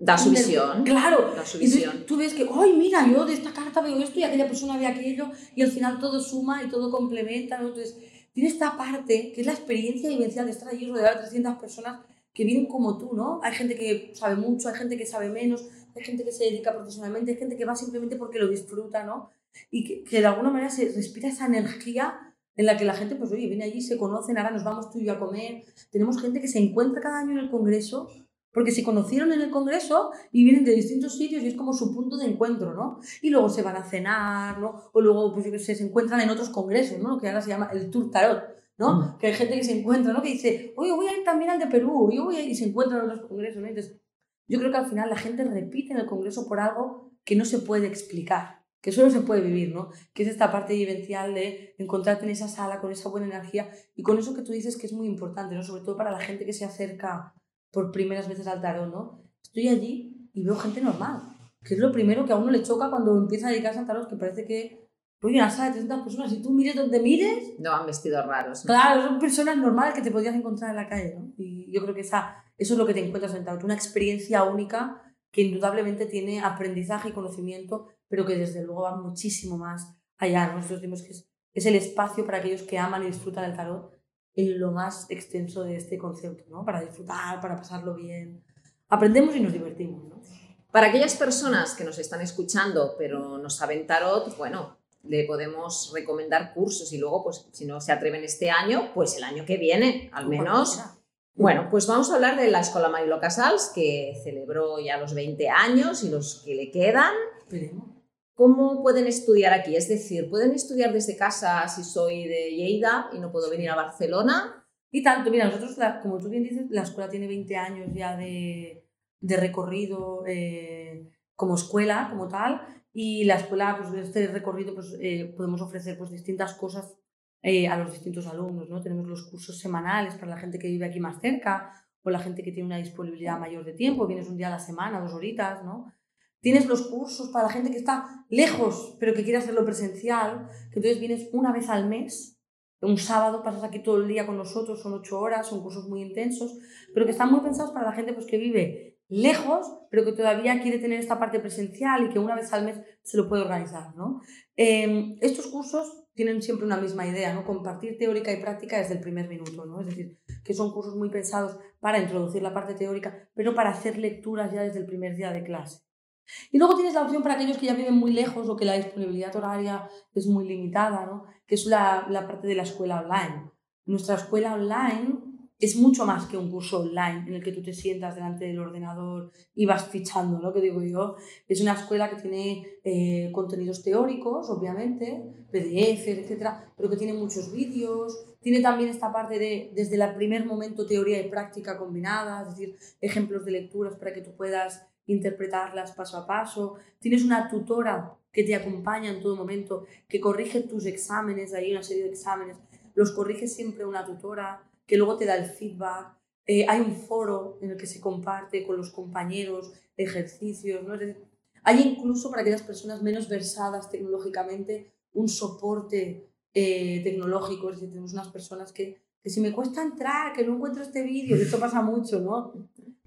Da su visión. Claro. Da su visión. tú ves que, ay, mira, yo de esta carta veo esto y aquella persona ve aquello y al final todo suma y todo complementa. ¿no? Entonces, tiene esta parte que es la experiencia vivencial de estar allí rodeado de 300 personas que vienen como tú, ¿no? Hay gente que sabe mucho, hay gente que sabe menos, hay gente que se dedica profesionalmente, hay gente que va simplemente porque lo disfruta, ¿no? Y que, que de alguna manera se respira esa energía en la que la gente, pues oye, viene allí, se conocen, ahora nos vamos tú y yo a comer. Tenemos gente que se encuentra cada año en el Congreso porque se conocieron en el Congreso y vienen de distintos sitios y es como su punto de encuentro, ¿no? Y luego se van a cenar, ¿no? O luego, pues yo qué sé, se encuentran en otros congresos, ¿no? Lo que ahora se llama el Tour Tarot, ¿no? Mm. Que hay gente que se encuentra, ¿no? Que dice, oye, voy a ir también al de Perú, yo voy a ir, y se encuentran en otros congresos, ¿no? Entonces, yo creo que al final la gente repite en el Congreso por algo que no se puede explicar, que solo se puede vivir, ¿no? Que es esta parte vivencial de encontrarte en esa sala con esa buena energía y con eso que tú dices que es muy importante, ¿no? Sobre todo para la gente que se acerca por primeras veces al tarot, ¿no? Estoy allí y veo gente normal, que es lo primero que a uno le choca cuando empieza a dedicarse al tarot, que parece que, oye, una sala de 300 personas, si tú mires donde mires, No van vestidos raros. ¿no? Claro, son personas normales que te podrías encontrar en la calle, ¿no? Y yo creo que esa, eso es lo que te encuentras en tarot, una experiencia única que indudablemente tiene aprendizaje y conocimiento, pero que desde luego va muchísimo más allá. ¿no? Nosotros decimos que es, es el espacio para aquellos que aman y disfrutan el tarot en lo más extenso de este concepto, ¿no? Para disfrutar, para pasarlo bien. Aprendemos y nos divertimos, ¿no? Para aquellas personas que nos están escuchando pero no saben tarot, bueno, le podemos recomendar cursos y luego, pues si no se atreven este año, pues el año que viene, al menos. Bueno, pues vamos a hablar de la Escuela Marilo Casals, que celebró ya los 20 años y los que le quedan. Esperemos. ¿Cómo pueden estudiar aquí? Es decir, ¿pueden estudiar desde casa si soy de Lleida y no puedo venir a Barcelona? Y tanto, mira, nosotros, la- como tú bien dices, la escuela tiene 20 años ya de, de recorrido eh, como escuela, como tal, y la escuela, pues de este recorrido, pues eh, podemos ofrecer pues, distintas cosas eh, a los distintos alumnos, ¿no? Tenemos los cursos semanales para la gente que vive aquí más cerca, o la gente que tiene una disponibilidad mayor de tiempo, vienes un día a la semana, dos horitas, ¿no? Tienes los cursos para la gente que está lejos, pero que quiere hacerlo presencial, que entonces vienes una vez al mes, un sábado pasas aquí todo el día con nosotros, son ocho horas, son cursos muy intensos, pero que están muy pensados para la gente pues, que vive lejos, pero que todavía quiere tener esta parte presencial y que una vez al mes se lo puede organizar. ¿no? Eh, estos cursos tienen siempre una misma idea, ¿no? compartir teórica y práctica desde el primer minuto, ¿no? es decir, que son cursos muy pensados para introducir la parte teórica, pero para hacer lecturas ya desde el primer día de clase. Y luego tienes la opción para aquellos que ya viven muy lejos o que la disponibilidad horaria es muy limitada, ¿no? que es la, la parte de la escuela online. Nuestra escuela online es mucho más que un curso online en el que tú te sientas delante del ordenador y vas fichando, ¿no? Que digo yo, es una escuela que tiene eh, contenidos teóricos, obviamente, PDF, etcétera, pero que tiene muchos vídeos, tiene también esta parte de, desde el primer momento, teoría y práctica combinada, es decir, ejemplos de lecturas para que tú puedas interpretarlas paso a paso. Tienes una tutora que te acompaña en todo momento, que corrige tus exámenes, hay una serie de exámenes, los corrige siempre una tutora, que luego te da el feedback. Eh, hay un foro en el que se comparte con los compañeros ejercicios. ¿no? Hay incluso para aquellas personas menos versadas tecnológicamente un soporte eh, tecnológico. Es decir, tenemos unas personas que, que si me cuesta entrar, que no encuentro este vídeo, esto pasa mucho, ¿no?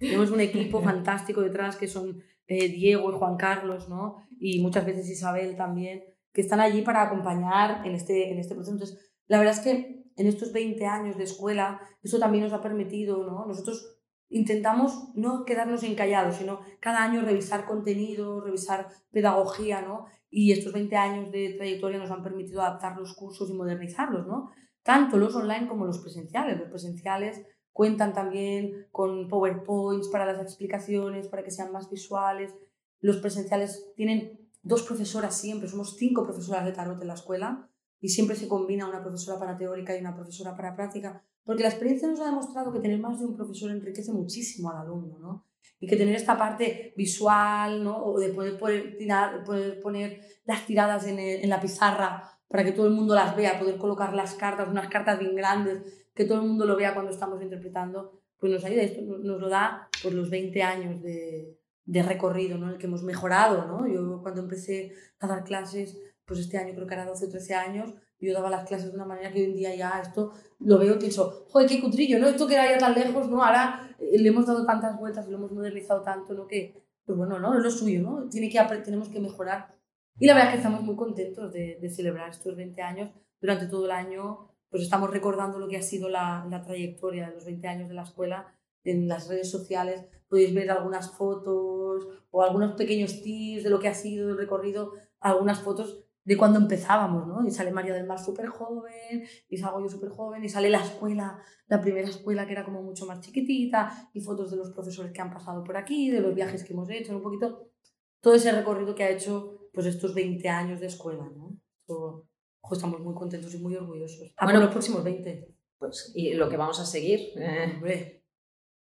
Tenemos un equipo fantástico detrás que son eh, Diego y Juan Carlos, ¿no? Y muchas veces Isabel también, que están allí para acompañar en este, en este proceso. Entonces, la verdad es que en estos 20 años de escuela, eso también nos ha permitido, ¿no? Nosotros intentamos no quedarnos encallados, sino cada año revisar contenido, revisar pedagogía, ¿no? Y estos 20 años de trayectoria nos han permitido adaptar los cursos y modernizarlos, ¿no? Tanto los online como los presenciales. Los presenciales cuentan también con PowerPoints para las explicaciones, para que sean más visuales. Los presenciales tienen dos profesoras siempre, somos cinco profesoras de tarot en la escuela y siempre se combina una profesora para teórica y una profesora para práctica, porque la experiencia nos ha demostrado que tener más de un profesor enriquece muchísimo al alumno, ¿no? Y que tener esta parte visual, ¿no? O de poder, tirar, poder poner las tiradas el, en la pizarra para que todo el mundo las vea, poder colocar las cartas, unas cartas bien grandes, que todo el mundo lo vea cuando estamos interpretando, pues nos ayuda. Esto nos lo da por los 20 años de, de recorrido, ¿no? El que hemos mejorado, ¿no? Yo cuando empecé a dar clases, pues este año creo que era 12 o 13 años, yo daba las clases de una manera que hoy en día ya esto lo veo y pienso, joder, qué cutrillo, ¿no? Esto que era ya tan lejos, ¿no? Ahora eh, le hemos dado tantas vueltas lo hemos modernizado tanto, ¿no? Que, pues bueno, ¿no? Es lo suyo, ¿no? Tiene que, tenemos que mejorar. Y la verdad es que estamos muy contentos de, de celebrar estos 20 años. Durante todo el año, pues estamos recordando lo que ha sido la, la trayectoria de los 20 años de la escuela en las redes sociales podéis ver algunas fotos o algunos pequeños tips de lo que ha sido el recorrido, algunas fotos de cuando empezábamos, ¿no? Y sale María del Mar súper joven, y salgo yo súper joven, y sale la escuela, la primera escuela que era como mucho más chiquitita, y fotos de los profesores que han pasado por aquí, de los viajes que hemos hecho, un poquito todo ese recorrido que ha hecho pues estos 20 años de escuela, ¿no? Estamos muy contentos y muy orgullosos. Ah, bueno, los próximos 20. Pues, y lo que vamos a seguir. Eh,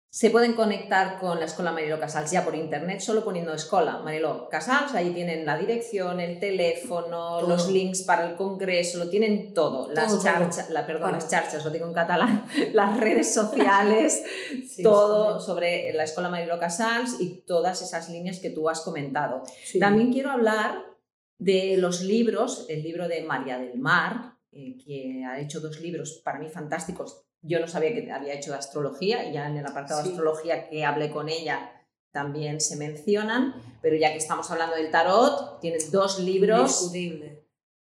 se pueden conectar con la Escuela Marilo Casals ya por internet, solo poniendo Escuela Marilo Casals. Ahí tienen la dirección, el teléfono, los links para el congreso, lo tienen todo. Las charchas, la, perdón, las charchas, lo digo en catalán, las redes sociales, todo sobre la Escuela Marilo Casals y todas esas líneas que tú has comentado. También quiero hablar de los libros, el libro de María del Mar, eh, que ha hecho dos libros para mí fantásticos yo no sabía que había hecho de astrología, ya en el apartado de astrología que hablé con ella también se mencionan, pero ya que estamos hablando del tarot, tienes dos libros.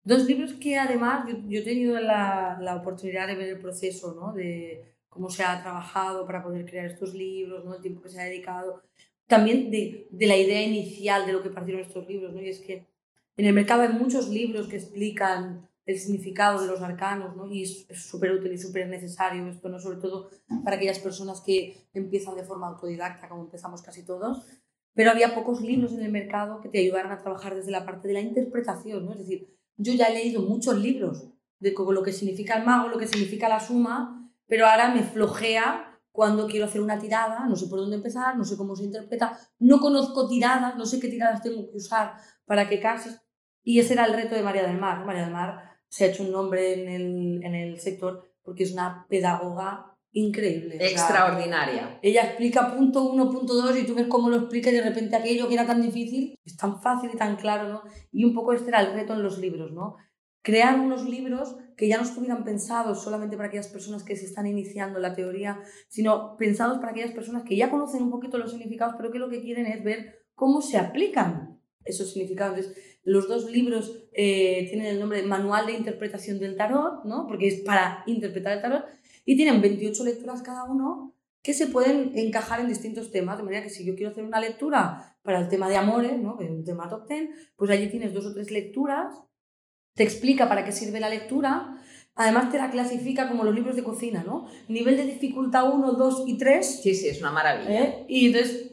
Dos libros que además yo, he tenido la, la, oportunidad de ver el proceso, ¿no? De cómo se ha trabajado para poder crear estos libros, ¿no? El tiempo que se ha dedicado. También de, de la idea inicial de lo que partieron estos libros, ¿no? Y es que en el mercado hay muchos libros que explican el significado de los arcanos, ¿no? Y es súper útil y súper necesario esto, ¿no? Sobre todo para aquellas personas que empiezan de forma autodidacta, como empezamos casi todos. Pero había pocos libros en el mercado que te ayudaran a trabajar desde la parte de la interpretación, ¿no? Es decir, yo ya he leído muchos libros de lo que significa el mago, lo que significa la suma, pero ahora me flojea cuando quiero hacer una tirada, no sé por dónde empezar, no sé cómo se interpreta, no conozco tiradas, no sé qué tiradas tengo que usar para que cases. Y ese era el reto de María del Mar. María del Mar se ha hecho un nombre en el, en el sector porque es una pedagoga increíble. Extraordinaria. ella explica punto uno, punto dos y tú ves cómo lo explica y de repente aquello que era tan difícil es tan fácil y tan claro, ¿no? Y un poco este era el reto en los libros, ¿no? Crear unos libros que ya no estuvieran pensados solamente para aquellas personas que se están iniciando la teoría, sino pensados para aquellas personas que ya conocen un poquito los significados, pero que lo que quieren es ver cómo se aplican esos significados. los dos libros eh, tienen el nombre de Manual de Interpretación del Tarot, ¿no? porque es para interpretar el tarot, y tienen 28 lecturas cada uno que se pueden encajar en distintos temas, de manera que si yo quiero hacer una lectura para el tema de amores, ¿no? que es un tema top 10, pues allí tienes dos o tres lecturas, te explica para qué sirve la lectura, Además te la clasifica como los libros de cocina, ¿no? Nivel de dificultad 1, 2 y 3. Sí, sí, es una maravilla. ¿Eh? Y entonces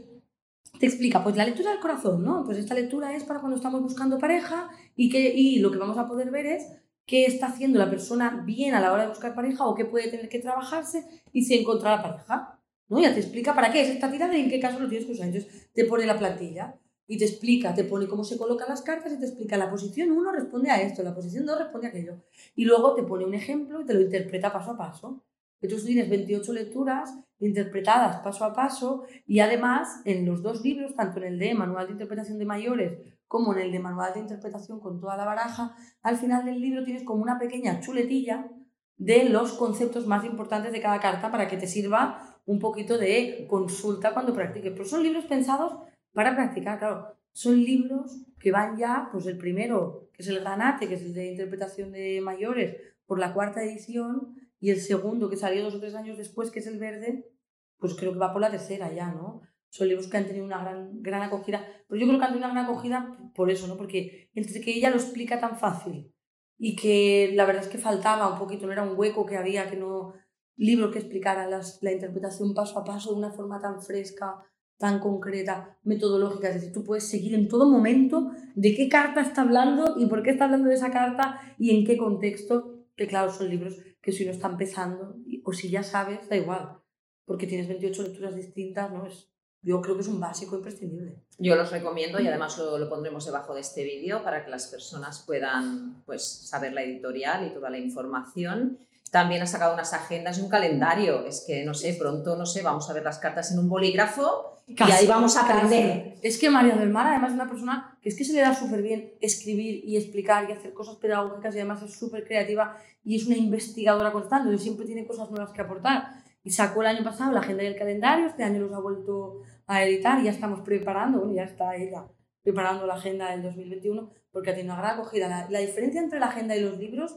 te explica, pues la lectura del corazón, ¿no? Pues esta lectura es para cuando estamos buscando pareja y, que, y lo que vamos a poder ver es qué está haciendo la persona bien a la hora de buscar pareja o qué puede tener que trabajarse y si encuentra la pareja, ¿no? Ya te explica para qué es esta tirada y en qué caso lo tienes que usar. Entonces te pone la plantilla y te explica, te pone cómo se colocan las cartas y te explica la posición 1 responde a esto, la posición 2 responde a aquello. Y luego te pone un ejemplo y te lo interpreta paso a paso. Entonces tienes 28 lecturas interpretadas paso a paso y además en los dos libros, tanto en el de Manual de Interpretación de Mayores como en el de Manual de Interpretación con toda la baraja, al final del libro tienes como una pequeña chuletilla de los conceptos más importantes de cada carta para que te sirva un poquito de consulta cuando practiques. Pero son libros pensados para practicar, claro. Son libros que van ya, pues el primero, que es el Ganate, que es el de interpretación de mayores, por la cuarta edición, y el segundo, que salió dos o tres años después, que es el verde, pues creo que va por la tercera ya, ¿no? Son libros que han tenido una gran, gran acogida. Pero yo creo que han tenido una gran acogida por eso, ¿no? Porque entre que ella lo explica tan fácil y que la verdad es que faltaba un poquito, no era un hueco que había, que no... Libro que explicara las, la interpretación paso a paso de una forma tan fresca, tan concreta, metodológica. Es decir, tú puedes seguir en todo momento de qué carta está hablando y por qué está hablando de esa carta y en qué contexto. Que claro, son libros que si uno está empezando, o si ya sabes, da igual, porque tienes 28 lecturas distintas, ¿no? Es, yo creo que es un básico imprescindible. Yo los recomiendo y además lo, lo pondremos debajo de este vídeo para que las personas puedan pues, saber la editorial y toda la información. También ha sacado unas agendas y un calendario. Es que, no sé, pronto, no sé, vamos a ver las cartas en un bolígrafo y ahí vamos a aprender. Es que María del Mar, además, es una persona que es que se le da súper bien escribir y explicar y hacer cosas pedagógicas y además es súper creativa y es una investigadora constante, y siempre tiene cosas nuevas que aportar. Y sacó el año pasado la agenda y el calendario, este año los ha vuelto a editar y ya estamos preparando, bueno, ya está ella preparando la agenda del 2021 porque ha tenido una gran acogida. La, la diferencia entre la agenda y los libros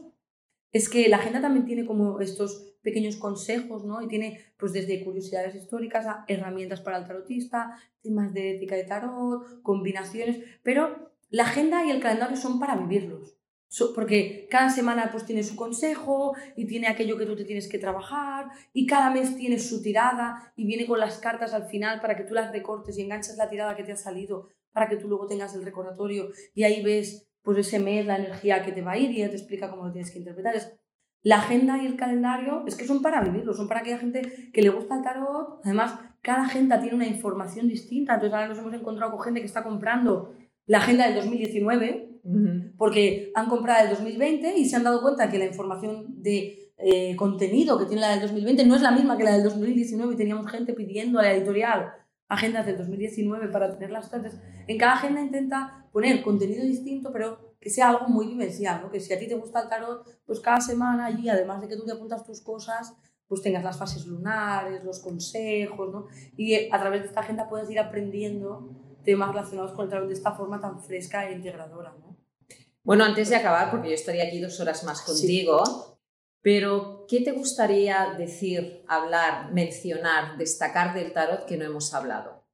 es que la agenda también tiene como estos pequeños consejos, ¿no? Y tiene pues desde curiosidades históricas a herramientas para el tarotista, temas de ética de tarot, combinaciones, pero La agenda y el calendario son para vivirlos. porque cada semana pues tiene su consejo y tiene aquello que tú te tienes que trabajar y cada mes tiene su tirada y viene con las cartas al final para que tú las recortes y enganches la tirada que te ha salido para que tú luego tengas el recordatorio y ahí ves pues ese mes la energía que te va a ir y ya te explica cómo lo tienes que interpretar. Es, la agenda y el calendario es que son para vivirlo, son para aquella gente que le gusta el tarot. Además, cada agenda tiene una información distinta. Entonces ahora nos hemos encontrado con gente que está comprando la agenda del 2019 porque han comprado el 2020 y se han dado cuenta que la información de eh, contenido que tiene la del 2020 no es la misma que la del 2019 y teníamos gente pidiendo a la editorial agendas del 2019 para tenerlas todas. En cada agenda intenta poner contenido distinto, pero que sea algo muy vivencial, ¿no? que si a ti te gusta el tarot, pues cada semana allí, además de que tú te apuntas tus cosas, pues tengas las fases lunares, los consejos, ¿no? y a través de esta agenda puedes ir aprendiendo temas relacionados con el tarot de esta forma tan fresca e integradora. ¿no? Bueno, antes de acabar, porque yo estaría aquí dos horas más contigo, pero ¿qué te gustaría decir, hablar, mencionar, destacar del tarot que no hemos hablado?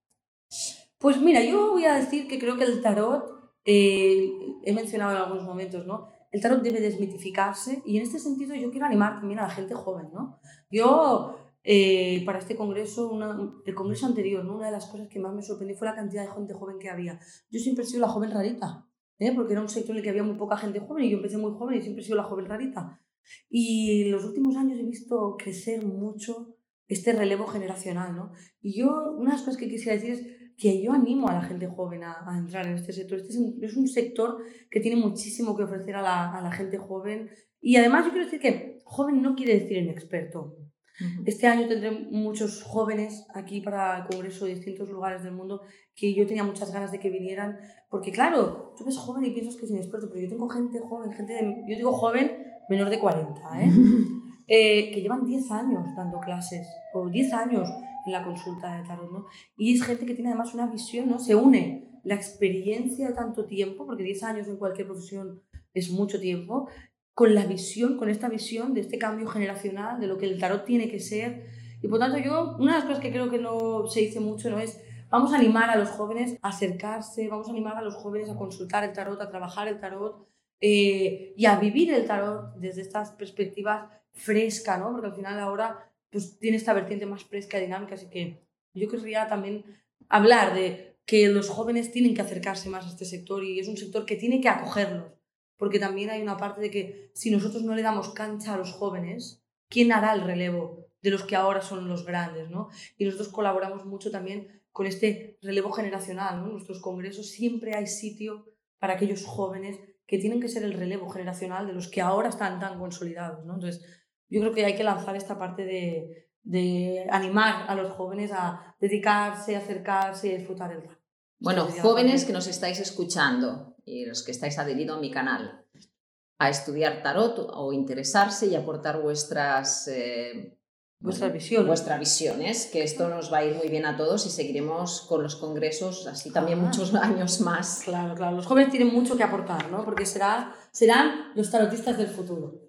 Pues mira, yo voy a decir que creo que el tarot, eh, he mencionado en algunos momentos, ¿no? El tarot debe desmitificarse y en este sentido yo quiero animar también a la gente joven, ¿no? Yo, eh, para este congreso, el congreso anterior, una de las cosas que más me sorprendió fue la cantidad de gente joven que había. Yo siempre he sido la joven rarita, ¿eh? porque era un sector en el que había muy poca gente joven y yo empecé muy joven y siempre he sido la joven rarita. Y en los últimos años he visto crecer mucho este relevo generacional, ¿no? Y yo, una de las cosas que quisiera decir es que yo animo a la gente joven a, entrar en este sector. Este es un, sector que tiene muchísimo que ofrecer a la, a la, gente joven. Y además yo quiero decir que joven no quiere decir inexperto. Este año tendré muchos jóvenes aquí para el Congreso de distintos lugares del mundo que yo tenía muchas ganas de que vinieran, porque claro, tú ves joven y piensas que es inexperto, pero yo tengo gente joven, gente de, yo digo joven menor de 40, ¿eh? ¿eh? que llevan 10 años dando clases, o 10 años en la consulta de tarot, ¿no? Y es gente que tiene además una visión, ¿no? Se une la experiencia de tanto tiempo, porque 10 años en cualquier profesión es mucho tiempo, con la visión, con esta visión de este cambio generacional, de lo que el tarot tiene que ser. Y por tanto yo, una de las cosas que creo que no se dice mucho, ¿no? Es, vamos a animar a los jóvenes a acercarse, vamos a animar a los jóvenes a consultar el tarot, a trabajar el tarot, eh, y a vivir el tarot desde estas perspectivas fresca, ¿no? Porque al final ahora pues, tiene esta vertiente más fresca y dinámica, así que yo querría también hablar de que los jóvenes tienen que acercarse más a este sector y es un sector que tiene que acogerlos, porque también hay una parte de que si nosotros no le damos cancha a los jóvenes, ¿quién hará el relevo de los que ahora son los grandes, ¿no? Y nosotros colaboramos mucho también con este relevo generacional. En nuestros congresos siempre hay sitio para aquellos jóvenes que tienen que ser el relevo generacional de los que ahora están tan consolidados. ¿no? Entonces, yo creo que hay que lanzar esta parte de, de animar a los jóvenes a dedicarse, a acercarse y a disfrutar el tarot. Bueno, jóvenes que nos estáis escuchando y los que estáis adheridos a mi canal, a estudiar tarot o interesarse y aportar vuestras eh, Vuestras visiones. Vuestras visiones, que esto nos va a ir muy bien a todos y seguiremos con los congresos así también muchos años más. Claro, claro. Los jóvenes tienen mucho que aportar, ¿no? Porque será, serán los tarotistas del futuro.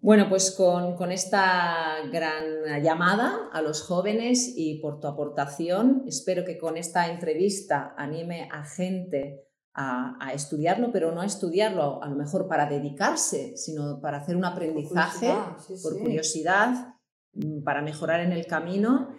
Bueno, pues con, con, esta gran llamada a los jóvenes y por tu aportación, espero que con esta entrevista anime a gente a, a, estudiarlo, pero no a estudiarlo a lo mejor para dedicarse, sino para hacer un aprendizaje por curiosidad Mm, para mejorar en el camino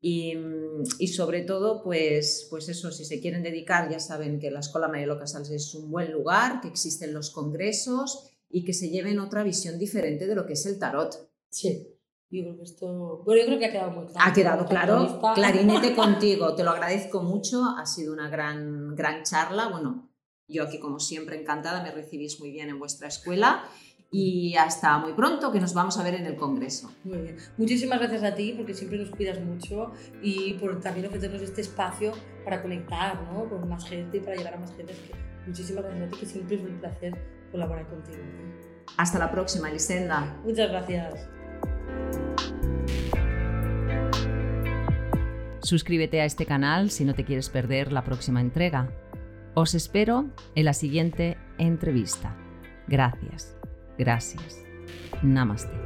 y, mm, y, sobre todo, pues, pues eso, si se quieren dedicar, ya saben que la Escuela Marielo Casals es un buen lugar, que existen los congresos y que se lleven otra visión diferente de lo que es el tarot. Sí. Yo creo que esto. Bueno, yo creo que ha quedado muy claro. Ha quedado claro. Clarinete contigo. Te lo agradezco mucho. Ha sido una gran, gran charla. Bueno, yo aquí, como siempre, encantada. Me recibís muy bien en vuestra escuela y hasta muy pronto, que nos vamos a ver en el Congreso. Muy bien. Muchísimas gracias a ti, porque siempre nos cuidas mucho y por también ofrecernos este espacio para conectar ¿no? con más gente y para llegar a más gente. muchísimas gracias a ti, que siempre es un placer colaborar contigo. Hasta la próxima, Elisenda. Muchas gracias. Suscríbete a este canal si no te quieres perder la próxima entrega. Os espero en la siguiente entrevista. Gracias. Gracias. Namaste.